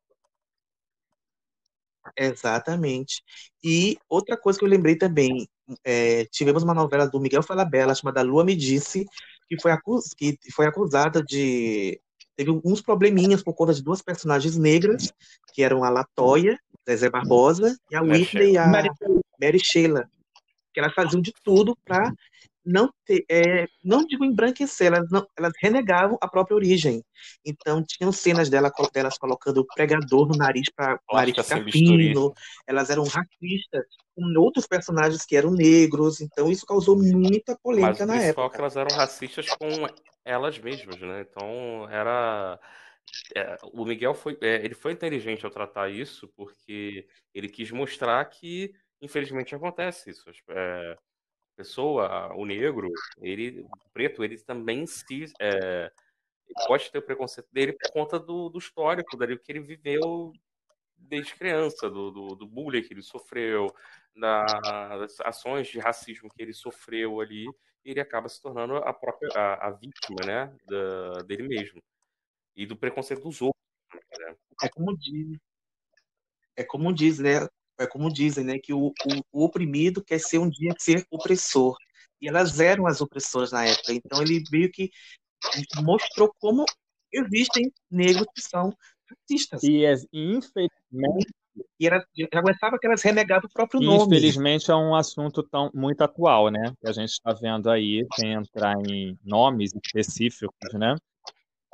Exatamente. E outra coisa que eu lembrei também, é, tivemos uma novela do Miguel Falabella chamada Lua Me Disse, que foi, acus que foi acusada de. Teve alguns probleminhas por conta de duas personagens negras, que eram a Latoya, Zezé Barbosa, e a Whitney e a
Mary
Mary Sheila, que elas faziam de tudo para não ter, é, não digo embranquecer, elas, não, elas renegavam a própria origem. Então, tinham cenas dela, delas colocando o pregador no nariz para o nariz ficar fino, elas eram racistas com outros personagens que eram negros, então isso causou muita
Mas
polêmica
o
na
é
época.
que elas eram racistas com elas mesmas, né? Então era. é, o Miguel foi, é, ele foi inteligente ao tratar isso, porque ele quis mostrar que, infelizmente, acontece isso. É, a pessoa, o negro, ele, o preto, ele também se. é, pode ter o preconceito dele por conta do, do histórico, dali que ele viveu desde criança, do, do, do bullying que ele sofreu, das ações de racismo que ele sofreu ali, ele acaba se tornando a própria a, a vítima, né, da, dele mesmo e do preconceito dos outros.
É como diz, é como diz, né? É como dizem, né? Que o, o, o oprimido quer ser um dia ser opressor. E elas eram as opressoras na época. Então ele meio que mostrou como existem negros que são racistas.
e, é- e infelizmente,
E ela já aguentava que elas renegavam o próprio nome.
infelizmente é um assunto tão muito atual, né? Que a gente está vendo aí, sem entrar em nomes específicos, né?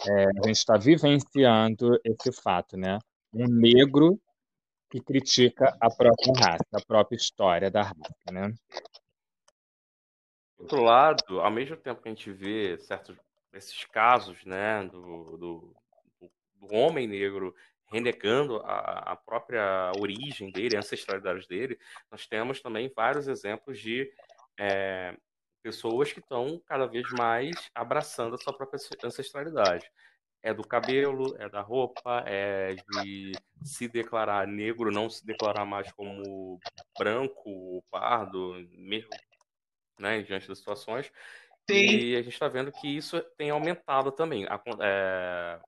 É, a gente está vivenciando esse fato, né? Um negro que critica a própria raça, a própria história da raça, né?
Por outro lado, ao mesmo tempo que a gente vê certos esses casos, né, do, do, do homem negro renegando a, a própria origem dele, a ancestralidade dele, nós temos também vários exemplos de é, pessoas que estão cada vez mais abraçando a sua própria ancestralidade. é do cabelo, é da roupa, é de se declarar negro, não se declarar mais como branco ou pardo, mesmo né, diante das situações. Sim. E a gente está vendo que isso tem aumentado também. É,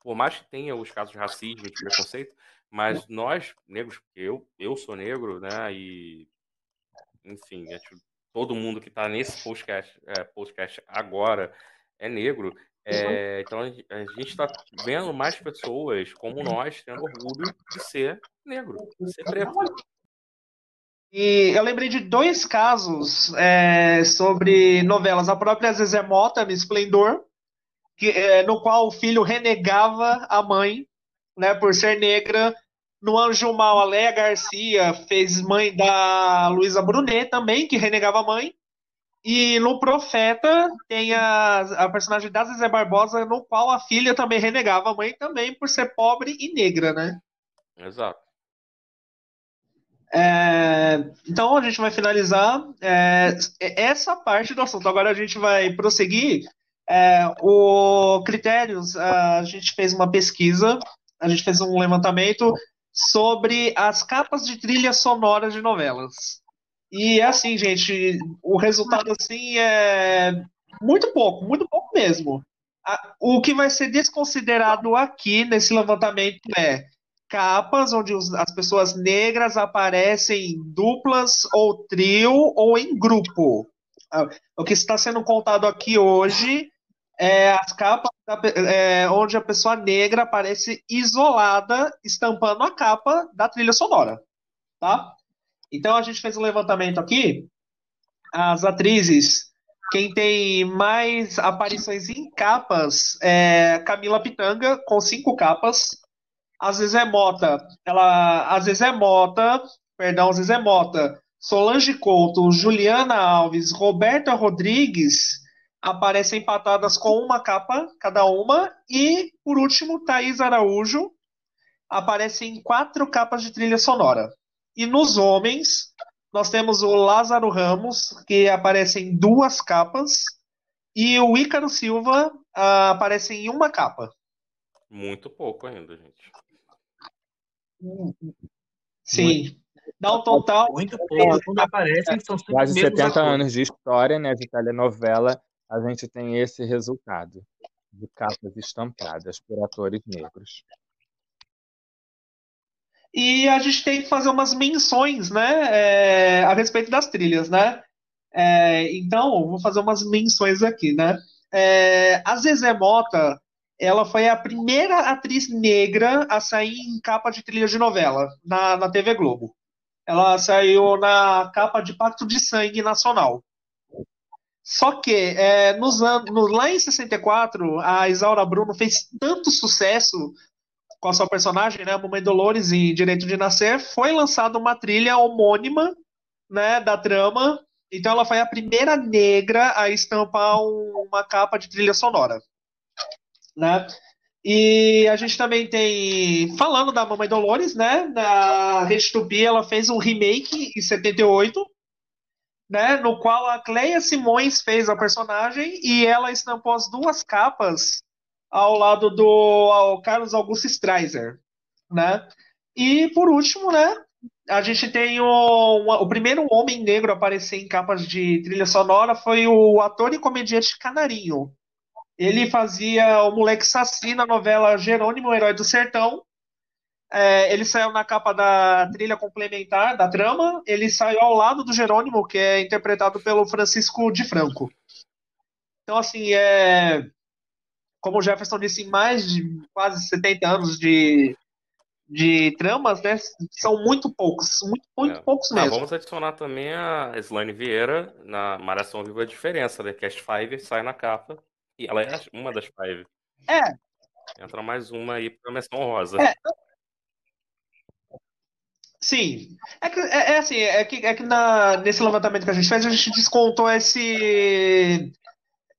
por mais que tenha os casos de racismo e de preconceito, mas nós, negros, eu, eu sou negro, né? E, enfim, todo mundo que está nesse podcast, é, podcast agora é negro. É, então a gente está vendo mais pessoas como nós tendo orgulho de ser negro, de ser preto.
E eu lembrei de dois casos é, sobre novelas. A própria Zezé Mota, no Esplendor, que, é, no qual o filho renegava a mãe né, por ser negra. No Anjo Mal, a Leia Garcia fez mãe da Luísa Brunet também, que renegava a mãe. E no Profeta tem a, a personagem da Zezé Barbosa, no qual a filha também renegava a mãe também por ser pobre e negra, né?
Exato.
É, então a gente vai finalizar é, essa parte do assunto. Agora a gente vai prosseguir. É, o critérios, a gente fez uma pesquisa, a gente fez um levantamento sobre as capas de trilha sonora de novelas. E é assim, gente, o resultado assim é muito pouco, muito pouco mesmo. O que vai ser desconsiderado aqui nesse levantamento é capas onde as pessoas negras aparecem em duplas ou trio ou em grupo. Ah, o que está sendo contado aqui hoje é as capas da, é, onde a pessoa negra aparece isolada, estampando a capa da trilha sonora, tá? Então a gente fez um levantamento aqui. As atrizes, quem tem mais aparições em capas é Camila Pitanga, com cinco capas a Zezé Mota, ela, a Zezé Mota, perdão, Zezé Mota, Solange Couto, Juliana Alves, Roberta Rodrigues aparecem empatadas com uma capa cada uma e por último Thaís Araújo aparece em quatro capas de trilha sonora. E nos homens nós temos o Lázaro Ramos que aparece em duas capas e o Ícaro Silva uh, aparece em uma capa.
Muito pouco ainda, gente.
Sim. Dá um total.
Muito pouco. Quando aparecem, são
Quase 70 atores. anos de história né, de telenovela, a gente tem esse resultado de capas estampadas por atores negros.
E a gente tem que fazer umas menções, né, é, a respeito das trilhas, né? É, então, vou fazer umas menções aqui, né? É, a Zezé Mota, ela foi a primeira atriz negra a sair em capa de trilha de novela na, na TV Globo. Ela saiu na capa de Pacto de Sangue Nacional. Só que é, nos anos, lá em 64, a Isaura Bruno fez tanto sucesso com a sua personagem, né, a Mamãe Dolores em Direito de Nascer, foi lançada uma trilha homônima né, da trama. Então ela foi a primeira negra a estampar uma capa de trilha sonora né? E a gente também tem, falando da Mamãe Dolores, né? Na Rede Tupi, ela fez um remake em 78, né? No qual a Cleia Simões fez a personagem e ela estampou as duas capas ao lado do Carlos Augusto Streiser, né? E por último, né? A gente tem o, o primeiro homem negro a aparecer em capas de trilha sonora foi o ator e comediante Canarinho, ele fazia o moleque Saci na novela Jerônimo, Herói do Sertão. É, ele saiu na capa da trilha complementar da trama. Ele saiu ao lado do Jerônimo, que é interpretado pelo Francisco de Franco. Então, assim, é, como o Jefferson disse, em mais de quase 70 anos de, de tramas, né? São muito poucos, muito, muito é. poucos ah, mesmo. Ah,
vamos adicionar também a Slane Vieira na Malhação Viva a Diferença, né? Cast 5 sai na capa. E ela é uma das five.
É.
Entra mais uma aí pra menção rosa.
É. Sim. É, que, é, é, assim, é que, é que na, nesse levantamento que a gente fez, a gente descontou esse.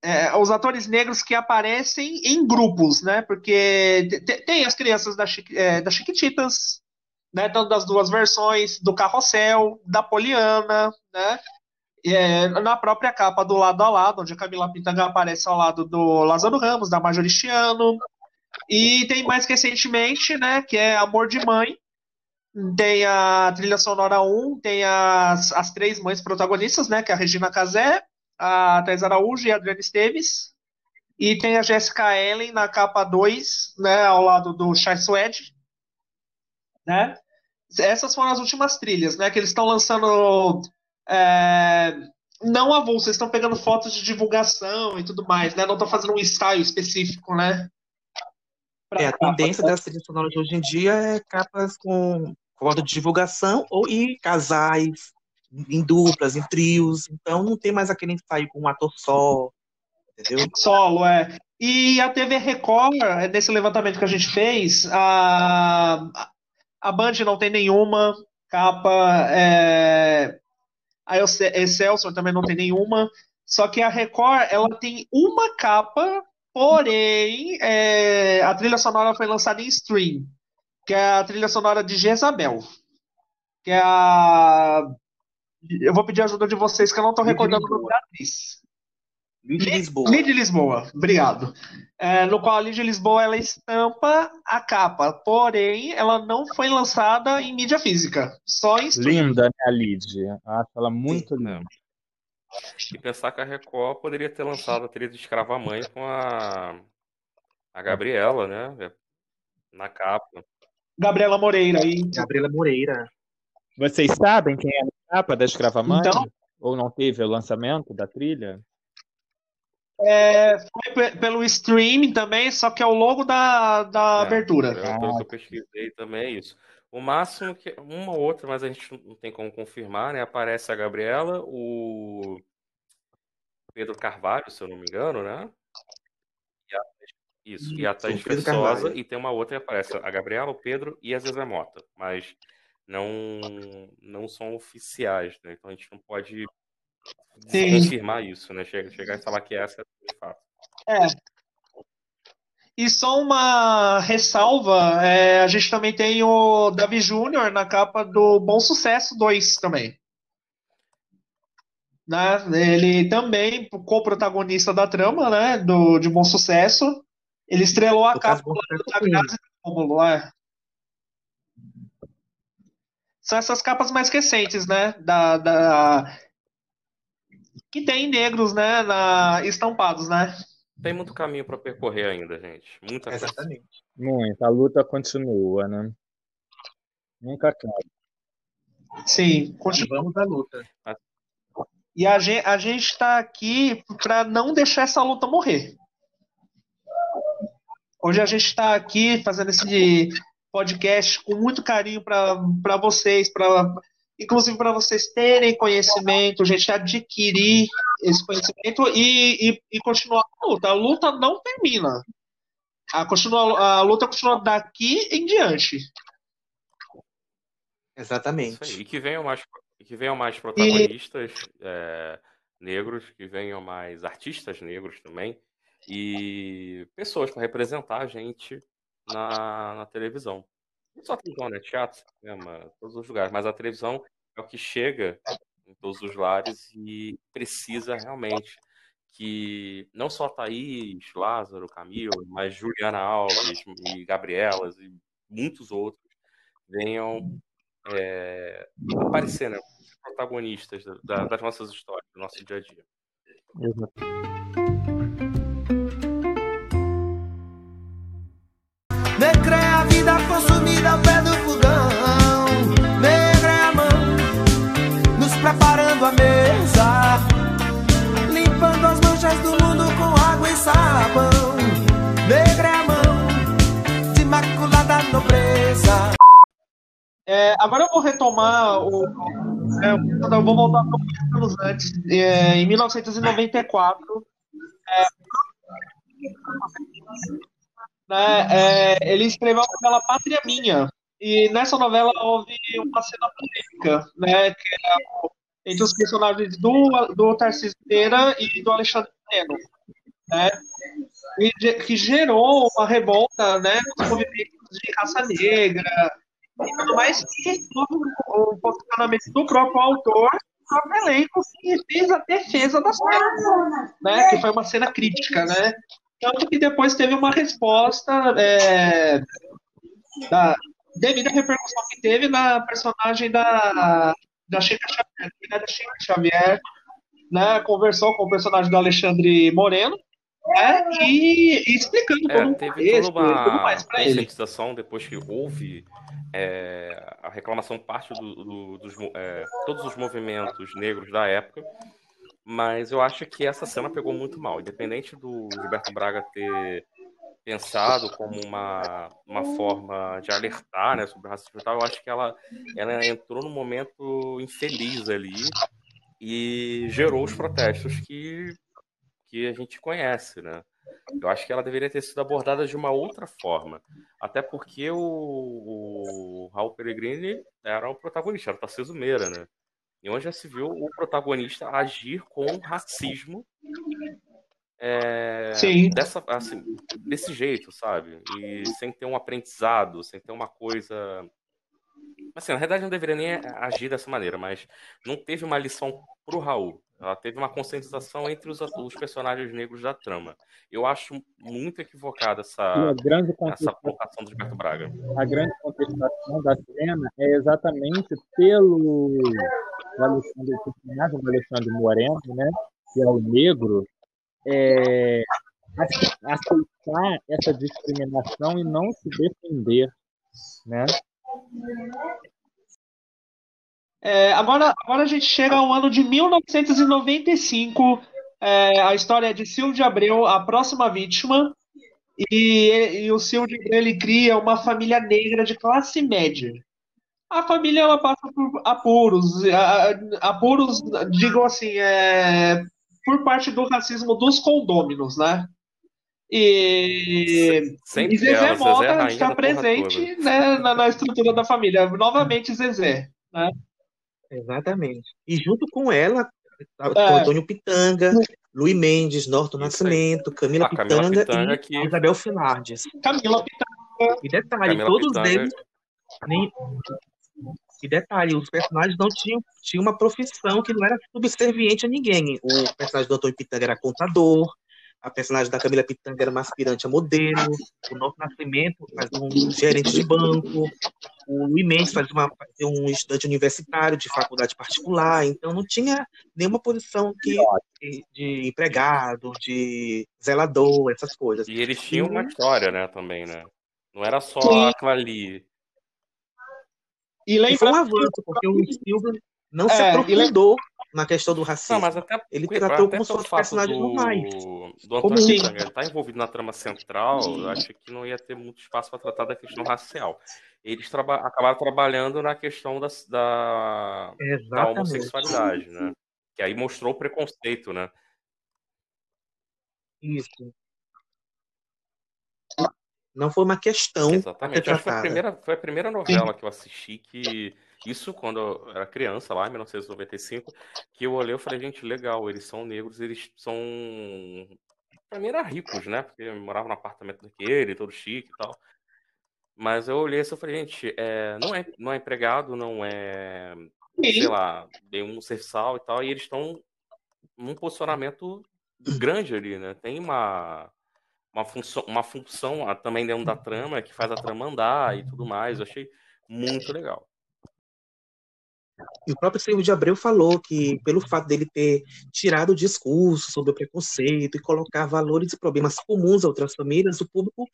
É, os atores negros que aparecem em grupos, né? Porque tem as crianças da, é, da Chiquititas, né? Tanto das duas versões, do Carrossel, da Poliana, né? é, na própria capa do lado a lado, onde a Camila Pitanga aparece ao lado do Lázaro Ramos, da Majoristiano. E tem mais recentemente, né, que é Amor de Mãe. Tem a trilha sonora 1, tem as, as três mães protagonistas, né, que é a Regina Casé, a Thais Araújo e a Adriana Esteves. E tem a Jessica Ellen na capa 2, né, ao lado do Chai Suede, né? Essas foram as últimas trilhas, né, que eles estão lançando é, não avulso, vocês estão pegando fotos de divulgação e tudo mais, né? Não estão fazendo um ensaio específico, né?
É, a tendência das trilhas sonoras de hoje em dia é capas com foto de divulgação ou e casais em duplas, em trios. Então não tem mais aquele ensaio com um ator só, entendeu?
Solo, é. E a TV Record, nesse levantamento que a gente fez, a, a Band não tem nenhuma capa. É, a Excelsior também não tem nenhuma. Só que a Record, ela tem uma capa, porém, é, a trilha sonora foi lançada em stream, que é a trilha sonora de Jezabel. Que é a. Eu vou pedir ajuda de vocês, que eu não estou recordando o nome da atriz.
Lid Lisboa.
Lid Lisboa, obrigado. É, no qual a Lid Lisboa ela estampa a capa, porém ela não foi lançada em mídia física, só em.
Linda, né, a Lid? Acho ela muito linda.
E pensar que a Record poderia ter lançado a trilha de Escrava Mãe com a, a Gabriela, né? Na capa.
Gabriela Moreira. E...
Gabriela Moreira.
Vocês sabem quem é a capa da Escrava Mãe? Então... Ou não teve o lançamento da trilha?
É, foi pelo streaming também, só que é o logo da, da é, abertura.
Pelo ah. que eu pesquisei também é isso. O máximo que uma ou outra, mas a gente não tem como confirmar, né? Aparece a Gabriela, o Pedro Carvalho, se eu não me engano, né? Isso, e a Thaís Fessosa, e tem uma outra que aparece a Gabriela, o Pedro e a Zezé Mota, mas não, não são oficiais, né? Então a gente não pode Sim. confirmar isso, né? Chegar, chegar e falar que essa é de fato.
É. E só uma ressalva, é, a gente também tem o Davi Júnior na capa do Bom Sucesso 2 também. Né? Ele também, co-protagonista da trama, né? Do, de Bom Sucesso. Ele estrelou a capa do Davi Rômulo, é. São essas capas mais recentes, né? Da, da, que tem negros, né, na, estampados, né?
Tem muito caminho para percorrer ainda, gente. Muita
Exatamente. Coisa.
Muito. A luta continua, né? Nunca acaba.
Sim, continuamos
a luta.
E a gente a está aqui para não deixar essa luta morrer. Hoje a gente está aqui fazendo esse podcast com muito carinho para vocês, para inclusive para vocês terem conhecimento, a gente adquirir esse conhecimento e, e, e, continuar a luta. A luta não termina. A, continua, a luta continua daqui em diante.
Exatamente.
E que venham mais, que venham mais protagonistas e... é, negros, que venham mais artistas negros também e pessoas para representar a gente na, na televisão. Não só a televisão, né? Teatro, cinema, todos os lugares. Mas a televisão é o que chega em todos os lares e precisa realmente que não só Thaís, Lázaro, Camilo, mas Juliana Alves e Gabrielas e muitos outros venham é, aparecer, né? Protagonistas da, das nossas histórias, do nosso dia a dia.
Negra vida consumida ao pé do fogão. Negra é a mão, nos preparando a mesa. Limpando as manchas do mundo com água e sabão. Negra é a mão, de imaculada nobreza.
É, agora eu vou retomar o. É, eu vou voltar para anos antes. É, em 1994, é, né, é, ele escreveu a novela Pátria Minha. E nessa novela houve uma cena polêmica, né, que é entre os personagens do, do Tarcísio Pereira e do Alexandre Moreno, né, e, que gerou uma revolta né, nos movimentos de raça negra e tudo mais, que o, posicionamento do próprio autor próprio elenco que fez a defesa da cena, né, que foi uma cena crítica, né, Tanto que depois teve uma resposta é, da, devido à repercussão que teve na personagem da, da Chica Xavier. A da Chica Xavier né, conversou com o personagem do Alexandre Moreno né, e, e explicando
É,
todo o
teve toda
tudo mais
uma
ele.
conscientização depois que houve é, a reclamação parte do, do- dos é, todos os movimentos negros da época, mas eu acho que essa cena pegou muito mal, independente do Gilberto Braga ter pensado como uma, uma forma de alertar, né, sobre o racismo e tal, eu acho que ela, ela entrou num momento infeliz ali e gerou os protestos que, que a gente conhece, né? Eu acho que ela deveria ter sido abordada de uma outra forma. Até porque o, o Raul Peregrini era o protagonista, era o Tarcísio Meira, né? E onde já se viu o protagonista agir com racismo é,
Sim.
dessa, assim, desse jeito, sabe? E sem ter um aprendizado, sem ter uma coisa. Assim, na verdade não deveria nem agir dessa maneira, mas não teve uma lição pro Raul. Ela teve uma conscientização entre os, os personagens negros da trama. Eu acho muito equivocada essa,
grande,
essa colocação do Gilberto Braga.
a grande contestação da cena é exatamente pelo Alexandre, o personagem do Alexandre Moreno, né, que é o negro, é, ace- aceitar essa discriminação e não se defender, né?
É, agora, agora a gente chega ao ano de 1995. é, a história é de Silvio de Abreu, a próxima vítima. E, e o Silvio ele cria uma família negra de classe média. A família ela passa por apuros, apuros, digo assim, é, por parte do racismo dos condôminos, né? E,
Sempre
e Zezé
ela, é a
Mota está presente, né, na, na estrutura da família. Novamente, Zezé. Né?
Exatamente. E junto com ela,
É.
Antônio Pitanga, Luiz Mendes, Norton. Nascimento, Camila
A Camila
Pitanga
Pitanga
e
que-
Isabel Finardes.
Camila
E detalhe,
Camila
todos
Pitanga-
eles. Nem... E detalhe, os personagens não tinham, tinham uma profissão que não era subserviente a ninguém. O personagem do Antônio Pitanga era contador, a personagem da Camila Pitanga era uma aspirante a modelo, o Norton Nascimento fazia um gerente de banco, o Luiz Mendes fazia, uma, um estudante universitário de faculdade particular, então não tinha nenhuma posição que, de, de empregado, de zelador, essas coisas.
E eles tinham uma história, né, também, né? Não era só
Sim.
aquilo ali.
E
E foi um
lembra,
avanço, porque o Silvio não se
É, e
aprofundou na questão do racismo.
Não, mas até,
Ele
até
tratou como se fosse
fato
personagens
do,
normais.
do
Como
Antônio
sim.
Pitanga ele tá envolvido na trama central, eu acho que não ia ter muito espaço para tratar da questão racial. Eles traba acabaram trabalhando na questão da, da, da homossexualidade, né? Que aí mostrou o preconceito, né?
Isso. Não foi uma questão
Exatamente. Acho que foi a primeira, foi a primeira novela que eu assisti que. Isso quando eu era criança, lá em 1995, que eu olhei e falei, gente, legal, eles são negros, eles são. Pra mim eram ricos, né? Porque eu morava num apartamento daquele, todo chique e tal. Mas eu olhei assim e falei, gente, é, não, é, não é empregado, não é, sei lá, nenhum serviçal e tal, e eles estão num posicionamento grande ali, né? Tem uma, uma, função, uma função ah, também dentro da trama que faz a trama andar e tudo mais. Eu achei muito legal.
E o próprio Silvio de Abreu falou que, pelo fato dele ter tirado o discurso sobre o preconceito e colocar valores e problemas comuns a outras famílias, o público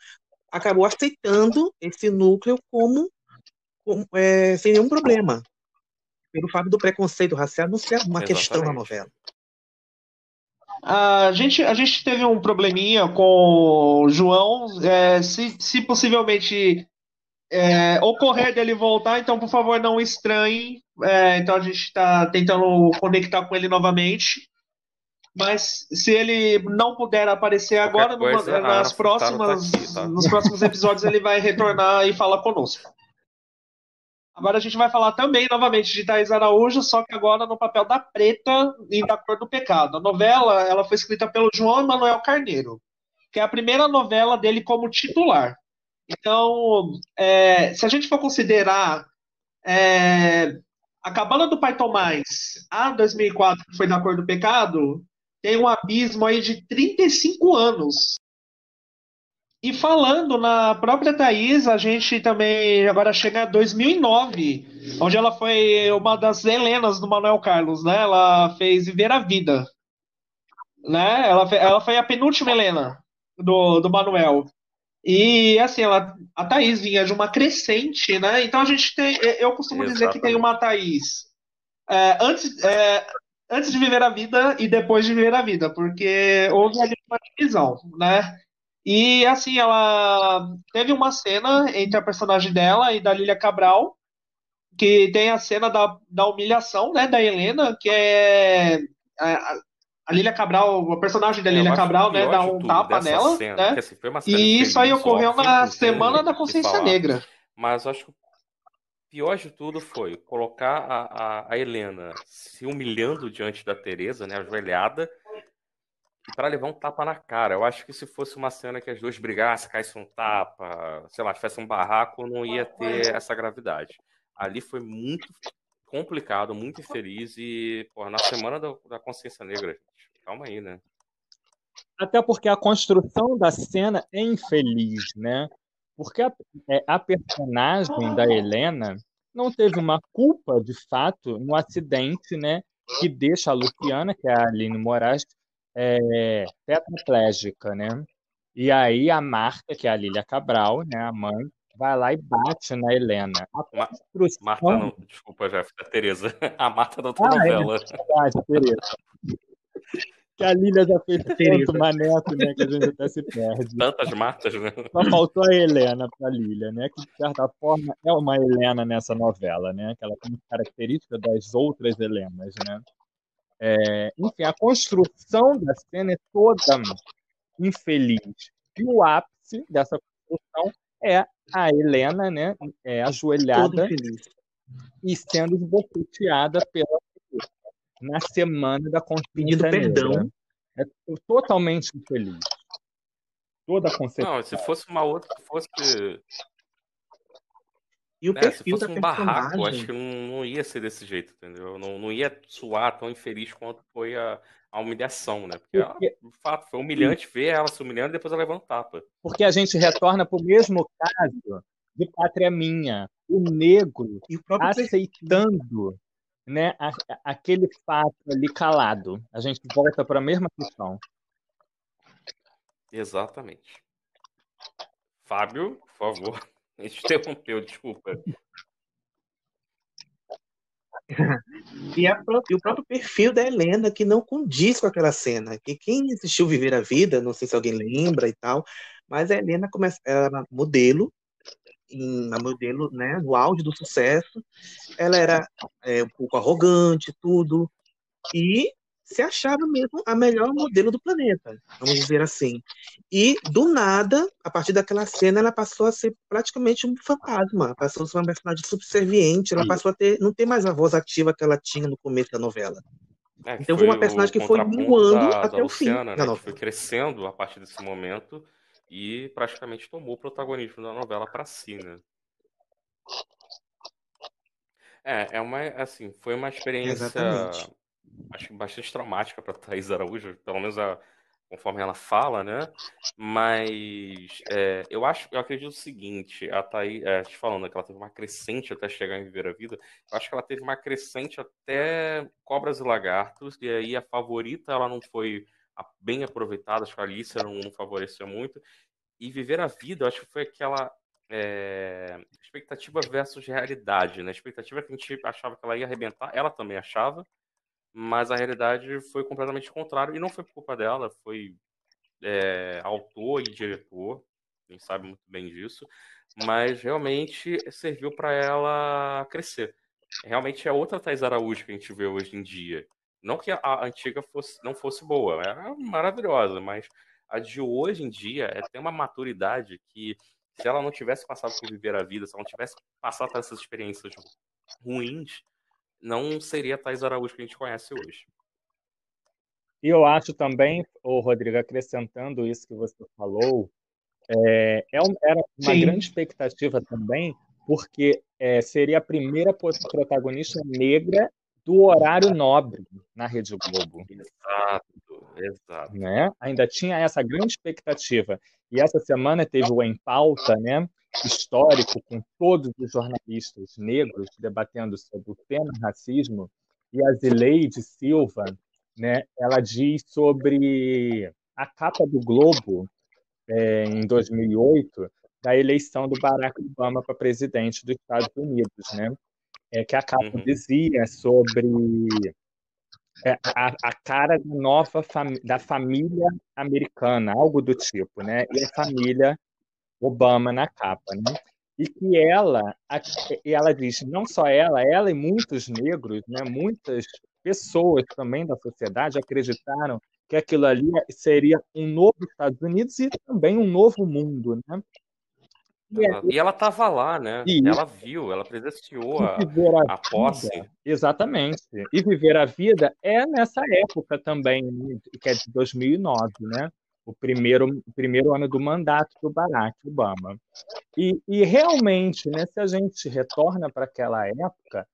acabou aceitando esse núcleo como, como, é, sem nenhum problema. Pelo fato do preconceito racial não ser uma questão na
Exatamente.
novela.
a gente, a gente teve um probleminha com o João. é, se, se possivelmente é, ocorrer dele voltar, então por favor não estranhe. É, então a gente está tentando conectar com ele novamente. Mas se ele não puder aparecer agora, numa-
coisa,
nas
Furtado tá
próximas,
aqui, tá?
nos próximos episódios ele vai retornar e falar conosco. Agora a gente vai falar também novamente de Thais Araújo, só que agora no papel da Preta e da Cor do Pecado. A novela ela foi escrita pelo João Emanuel Carneiro, que é a primeira novela dele como titular. Então, é, se a gente for considerar é, a Cabana do Pai Tomás, a 2004, que foi da Cor do Pecado, tem um abismo aí de 35 anos E falando na própria Thaís, a gente também agora chega a 2009, onde ela foi uma das Helenas do Manuel Carlos, né? Ela fez Viver a Vida, né? Ela, ela foi a penúltima Helena do, do Manuel. E assim, ela, a Thaís vinha de uma crescente, né? Então a gente tem, eu costumo Exatamente. dizer que tem uma Thaís é, antes, é, antes de viver a vida e depois de viver a vida, porque houve ali uma divisão, né? E assim, ela teve uma cena entre a personagem dela e da Lilia Cabral, que tem a cena da, da humilhação, né, da Helena, que é a, a Lilia Cabral, o personagem da Lilia Cabral, né, dá um tapa nela, cena, né? Assim, e isso aí ocorreu na Semana da Consciência Negra.
Mas acho que o pior de tudo foi colocar a, a, a Helena se humilhando diante da Teresa, né, ajoelhada, para levar um tapa na cara. Eu acho que se fosse uma cena que as duas brigassem, caísse um tapa, sei lá, tivesse um barraco, não ia ter essa gravidade. Ali foi muito complicado, muito infeliz e, pô, na semana da, da consciência negra, calma aí, né?
Até porque a construção da cena é infeliz, né? Porque a, é, a personagem da Helena não teve uma culpa, de fato, no acidente, né? Que deixa a Luciana, que é a Aline Moraes, é, tetraplégica, né? E aí a Marta, que é a Lília Cabral, né, a mãe, vai lá e bate na Helena.
Ma construção... Marta não, desculpa, Jeff, a Tereza. A Marta da outra ah, é novela. É Tereza.
Que a Lília já fez tanto maneto, né, que a gente até se perde.
Tantas Martas, né?
Só faltou a Helena para a Lília, né, que de certa forma é uma Helena nessa novela, né, que ela tem característica das outras Helenas, né. É, enfim, a construção da cena é toda infeliz. E o ápice dessa construção é a Helena, né, é, ajoelhada e sendo esboqueteada pela na semana da Consciência perdão. É totalmente infeliz. Toda a concepção.
Não, se fosse uma outra, se fosse
e o é, perfil se
fosse um barraco, acho que não, não, ia ser desse jeito, entendeu? Não, não ia suar tão infeliz quanto foi a, a humilhação, né? Porque, Porque... Ela, de fato, foi humilhante ver ela se humilhando e depois ela levando tapa.
Porque a gente retorna para o mesmo caso de Pátria Minha. O negro o aceitando né, a, aquele fato ali calado. A gente volta para a mesma questão.
Exatamente. Fábio, por favor. A gente interrompeu, desculpa.
e, a, e, o próprio perfil da Helena, que não condiz com aquela cena. Que quem assistiu Viver a Vida, não sei se alguém lembra e tal, mas a Helena começa, ela era modelo, em, a modelo, né, no auge do sucesso. Ela era é, um pouco arrogante, tudo. E se achava mesmo a melhor modelo do planeta, vamos dizer assim. E, do nada, a partir daquela cena, ela passou a ser praticamente um fantasma, passou a ser uma personagem subserviente, ela passou a ter, não ter mais a voz ativa que ela tinha no começo da novela. É, então foi uma personagem que foi da, até o Luciana,
fim. Né, foi crescendo a partir desse momento e praticamente tomou o protagonismo da novela para si, né? É, é uma, assim, foi uma experiência Exatamente acho bastante traumática para Thaís Araújo, pelo menos a, conforme ela fala, né? Mas é, eu acho, eu acredito o seguinte, a Thaís, é, te falando que ela teve uma crescente até chegar em Viver a Vida, eu acho que ela teve uma crescente até Cobras e Lagartos, e aí a favorita ela não foi bem aproveitada, acho que a Alicia não, não favoreceu muito, e Viver a Vida, acho que foi aquela é, expectativa versus realidade, né? A expectativa que a gente achava que ela ia arrebentar, ela também achava, mas a realidade foi completamente contrário e não foi por culpa dela, foi é, autor e diretor, quem sabe muito bem disso, mas realmente serviu para ela crescer. Realmente é outra Thais Araújo que a gente vê hoje em dia. Não que a antiga fosse, não fosse boa, era maravilhosa, mas a de hoje em dia é, tem uma maturidade que, se ela não tivesse passado por viver a vida, se ela não tivesse passado por essas experiências ruins, não seria a Thais Araújo que a gente conhece hoje.
E eu acho também, o Rodrigo, acrescentando isso que você falou, é, é um, era uma Sim. grande expectativa também, porque é, seria a primeira protagonista negra do horário nobre na Rede Globo.
Exato, exato.
Né? Ainda tinha essa grande expectativa. E essa semana teve o Em Pauta, né? histórico, com todos os jornalistas negros debatendo sobre o tema racismo. E a Zileide Silva, né? ela diz sobre a capa do Globo é, em 2008 da eleição do Barack Obama para presidente dos Estados Unidos, né? É que a capa uhum. dizia sobre é, a, a, cara da nova fami da família americana, algo do tipo, né? E a família Obama na capa, né? E que ela, a, ela diz, não só ela, ela e muitos negros, né? Muitas pessoas também da sociedade acreditaram que aquilo ali seria um novo Estados Unidos e também um novo mundo, né?
E, ela estava lá, né? E ela viu, ela presenciou a, a, a posse.
Exatamente. E viver a vida é nessa época também, que é de 2009, né? O primeiro, o primeiro ano do mandato do Barack Obama. E, e realmente, né, se a gente retorna para aquela época,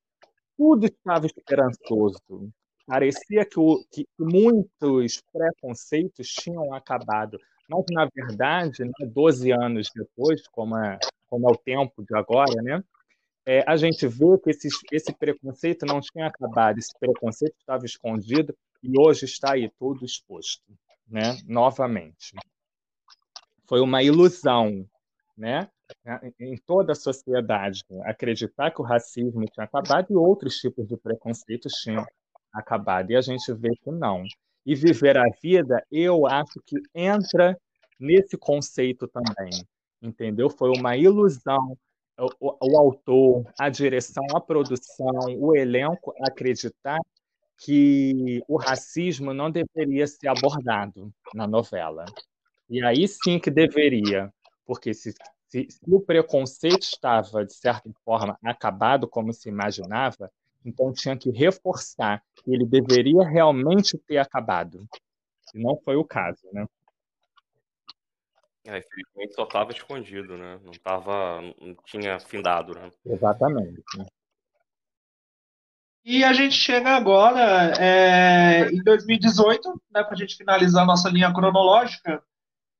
tudo estava esperançoso. Parecia que, o, que muitos preconceitos tinham acabado. Mas, na verdade, né, 12 anos depois, como é, como é o tempo de agora, né, é, a gente vê que esse, esse preconceito não tinha acabado, esse preconceito estava escondido e hoje está aí todo exposto, né, novamente. Foi uma ilusão, né, em toda a sociedade, acreditar que o racismo tinha acabado e outros tipos de preconceitos tinham acabado, e a gente vê que não. E viver a vida, eu acho que entra nesse conceito também, entendeu? Foi uma ilusão o, o, autor, a direção, a produção, o elenco acreditar que o racismo não deveria ser abordado na novela. E aí sim que deveria, porque se, se, se o preconceito estava, de certa forma, acabado como se imaginava, então tinha que reforçar que ele deveria realmente ter acabado. E não foi o caso, né?
É, infelizmente só estava escondido, né? Não tava, não tinha findado, né?
Exatamente.
E a gente chega agora é, em 2018, né, para a gente finalizar a nossa linha cronológica.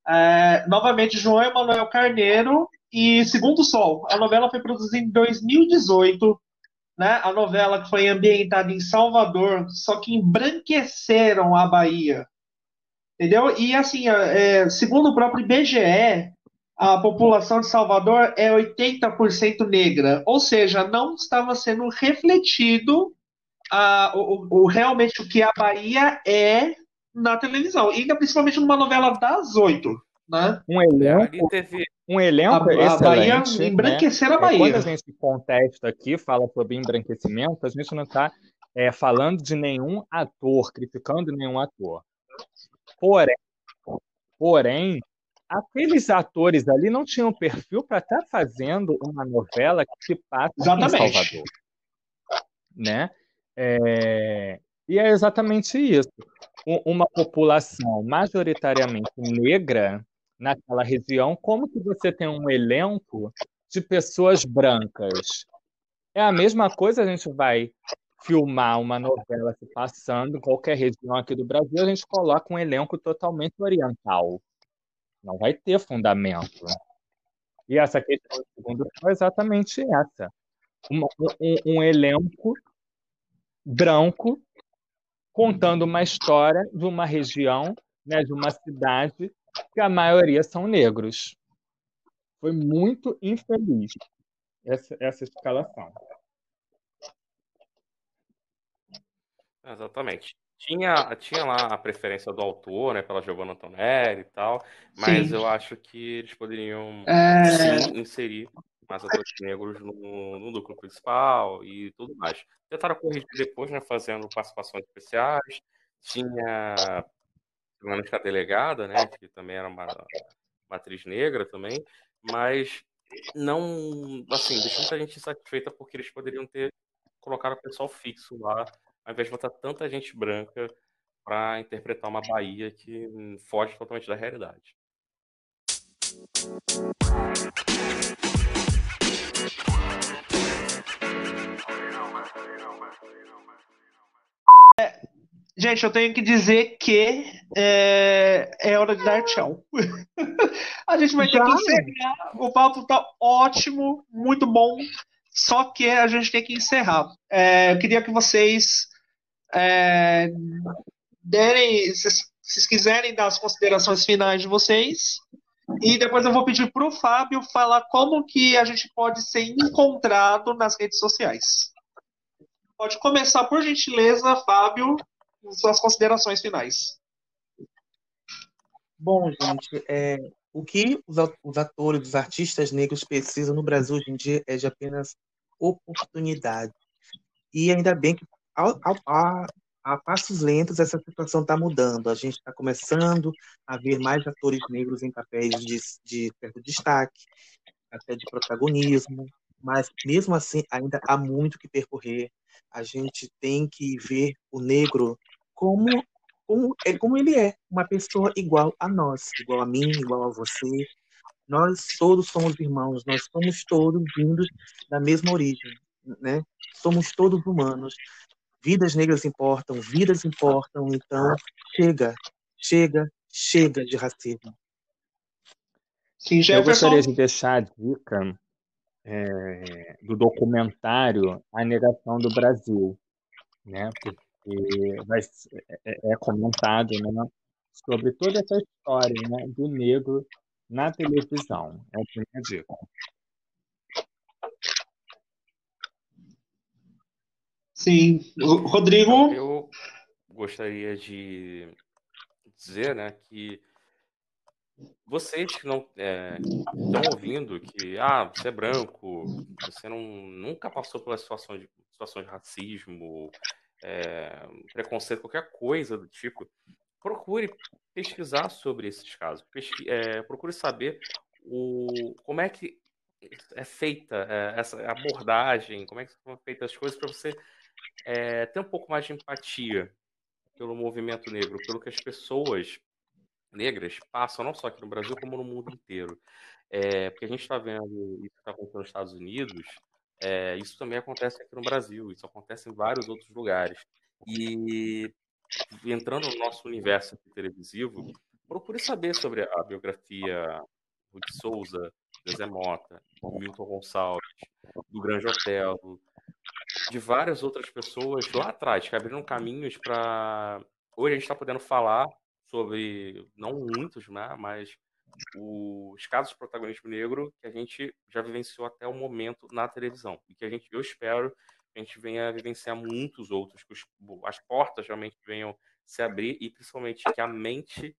É, novamente, João Emanuel Carneiro e Segundo Sol. A novela foi produzida em 2018 né? A novela que foi ambientada em Salvador, só que embranqueceram a Bahia. Entendeu? E assim, é, segundo o próprio IBGE, a população de Salvador é 80% negra, ou seja, não estava sendo refletido a, o, o, realmente o que a Bahia é na televisão, e principalmente numa novela das oito. Né?
Um elenco, um elenco a, excelente. A Bahia,
embranquecer né? a Bahia.
Quando a gente contesta aqui, fala sobre embranquecimento, a gente não está é, falando de nenhum ator, criticando nenhum ator. Porém, porém, aqueles atores ali não tinham perfil para estar tá fazendo uma novela que se passa Exatamente. em Salvador. Né? É... E é exatamente isso. Uma população majoritariamente negra naquela região, como que você tem um elenco de pessoas brancas? É a mesma coisa, a gente vai filmar uma novela se passando em qualquer região aqui do Brasil, a gente coloca um elenco totalmente oriental. Não vai ter fundamento. E essa questão do segundo é exatamente essa. Um, um, um elenco branco contando uma história de uma região, né, de uma cidade que a maioria são negros. Foi muito infeliz essa, essa escalação.
Exatamente. Tinha, tinha lá a preferência do autor, né, pela Giovanna Antonelli e tal, mas sim. eu acho que eles poderiam é... sim, inserir mais atores negros no, no núcleo principal e tudo mais. Tentaram corrigir depois, né, fazendo participações especiais. Tinha pelo que a delegada, né, que também era uma, uma atriz negra também, mas não, assim, deixou muita gente insatisfeita porque eles poderiam ter colocado o pessoal fixo lá, ao invés de botar tanta gente branca para interpretar uma Bahia que foge totalmente da realidade.
Gente, eu tenho que dizer que é, é hora de dar tchau. a gente vai ter que encerrar. O papo tá ótimo, muito bom. Só que a gente tem que encerrar. É, eu queria que vocês é, derem, se vocês quiserem dar as considerações finais de vocês. E depois eu vou pedir para o Fábio falar como que a gente pode ser encontrado nas redes sociais. Pode começar, por gentileza, Fábio, suas considerações finais.
Bom, gente, é, o que os, atores, os artistas negros precisam no Brasil hoje em dia é de apenas oportunidade. E ainda bem que a, a passos lentos essa situação está mudando. A gente está começando a ver mais atores negros em papéis de, de certo destaque, até de protagonismo, mas mesmo assim ainda há muito que percorrer. A gente tem que ver o negro como como, é como ele é, uma pessoa igual a nós, igual a mim, igual a você. Nós todos somos irmãos, nós somos todos vindos da mesma origem, né? Somos todos humanos. Vidas negras importam, vidas importam, então chega, chega, chega de racismo.
Sim,
Eu
Jefferson.
gostaria de deixar a dica é, do documentário A Negação do Brasil, né? Porque vai, ser- é, é comentado, né, sobre toda essa história, né, do negro na televisão. É a primeira dica.
Sim, O- Rodrigo.
Eu gostaria de dizer, né, que vocês que não é, estão ouvindo que ah, você é branco, você não, nunca passou pela situação de, situação de racismo, é, preconceito, qualquer coisa do tipo, procure pesquisar sobre esses casos. Pesqui- é, procure saber o, como é que é feita é, essa abordagem, como é que são feitas as coisas para você ter um pouco mais de empatia pelo movimento negro, pelo que as pessoas negras passam, não só aqui no Brasil, como no mundo inteiro. Porque a gente está vendo isso que está acontecendo nos Estados Unidos, é, isso também acontece aqui no Brasil, isso acontece em vários outros lugares. E entrando no nosso universo televisivo, procure saber sobre a biografia Ruth Souza, Zezé Mota, Milton Gonçalves, do Grande Otelo, de várias outras pessoas lá atrás que abriram caminhos para. Hoje a gente está podendo falar sobre, não muitos, né, mas os casos de protagonismo negro que a gente já vivenciou até o momento na televisão. E que a gente, eu espero a gente venha vivenciar muitos outros, que os- as portas realmente venham se abrir e principalmente que a mente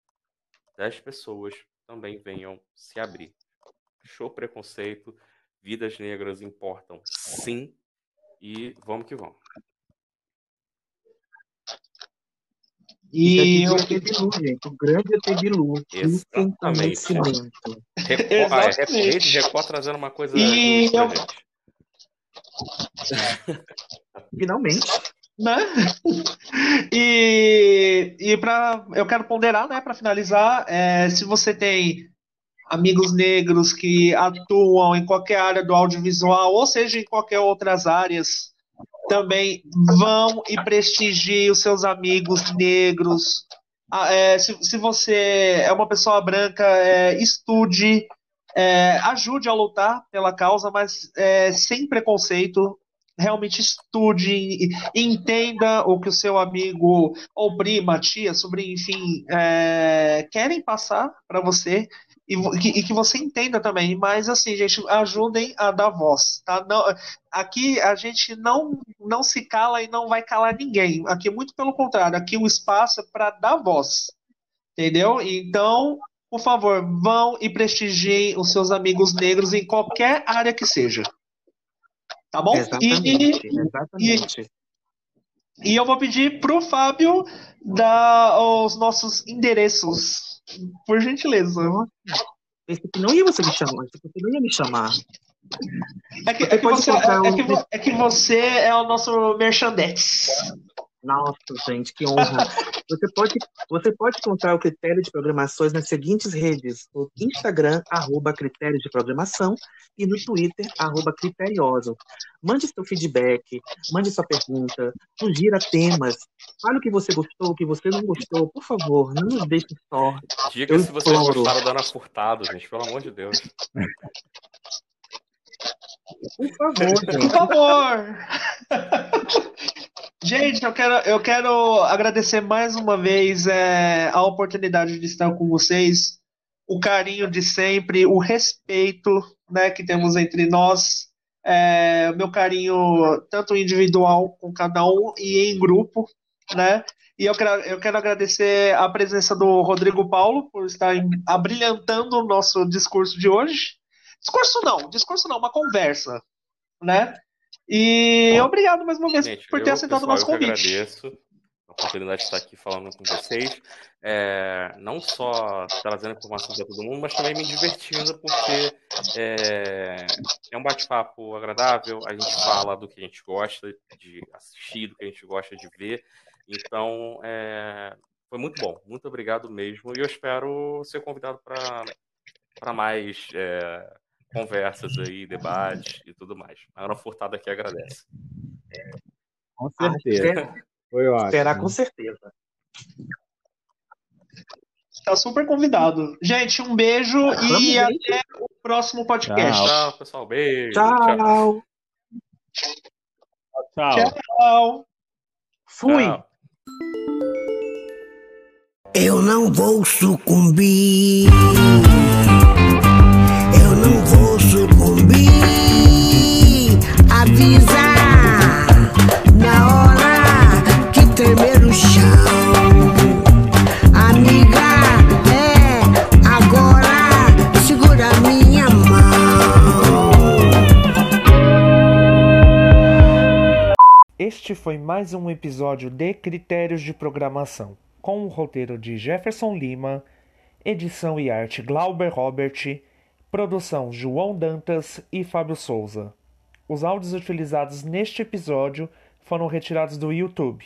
das pessoas também venham se abrir. Show preconceito, vidas negras importam sim, e vamos que vamos.
E eu,
aqui é ET Bilu, gente. O grande ET Bilu. Isso tem
Exatamente.
conhecimento.
Record,
Exatamente.
ah, é, Rede Record trazendo uma coisa
E
pra
eu-.
Finalmente.
né? E, e para eu quero ponderar, né, para finalizar, é, se você tem amigos negros que atuam em qualquer área do audiovisual, ou seja, em qualquer outras áreas, também vão e prestigiem os seus amigos negros. Ah, é, se, se você é uma pessoa branca, é, estude, é, ajude a lutar pela causa, mas é, sem preconceito. Realmente estude, entenda o que o seu amigo ou prima, tia, sobrinho, enfim, é, querem passar para você e, e que você entenda também. Mas assim, gente, ajudem a dar voz, tá? Não, aqui a gente não não se cala e não vai calar ninguém. Aqui muito pelo contrário, aqui o espaço é para dar voz, entendeu? Então, por favor, vão e prestigiem os seus amigos negros em qualquer área que seja. Tá bom?
Exatamente.
E,
Exatamente.
e eu vou pedir pro Fábio dar os nossos endereços, por gentileza.
Esse aqui não ia você me chamar. Esse aqui não ia me chamar.
É que,
Você
é que você, é, é
o-
que, é que você é o nosso merchandete.
Nossa, gente, que honra. Você pode, você pode encontrar o critério de programações nas seguintes redes: no Instagram, arroba critério de programação, e no Twitter, arroba criterioso. Mande seu feedback, mande sua pergunta, sugira temas, fale o que você gostou, o que você não gostou, por favor, não nos deixe só.
Diga se vocês gostaram da Ana Furtado, gente, pelo amor de Deus.
Por favor, gente.
Por favor! Gente, eu quero, eu quero agradecer mais uma vez é, a oportunidade de estar com vocês, o carinho de sempre, o respeito né, que temos entre nós, é, meu carinho tanto individual com cada um e em grupo, né? E eu quero, eu quero agradecer a presença do Rodrigo Paulo por estar abrilhantando o nosso discurso de hoje. Discurso não, discurso não, uma conversa, né? E Bom, obrigado mais uma vez gente, por ter eu, aceitado o nosso convite.
Eu agradeço a oportunidade de estar aqui falando com vocês. É, não só trazendo informação para todo mundo, mas também me divertindo, porque é, é um bate-papo agradável. A gente fala do que a gente gosta de assistir, do que a gente gosta de ver. Então, é, foi muito bom. Muito obrigado mesmo. E eu espero ser convidado para mais é, conversas aí, debates e tudo mais. A Ana Furtado aqui agradece.
Com certeza. Foi ótimo.
Será com certeza.
Está super convidado. Gente, um beijo e até o próximo podcast.
Tchau, tchau pessoal. Beijo.
Tchau.
Tchau.
Tchau.
Fui.
Tchau.
Eu não vou sucumbir.
Este foi mais um episódio de Critérios de Programação, com o roteiro de Jefferson Lima, edição e arte Glauber Robert, produção João Dantas e Fábio Souza. Os áudios utilizados neste episódio foram retirados do YouTube.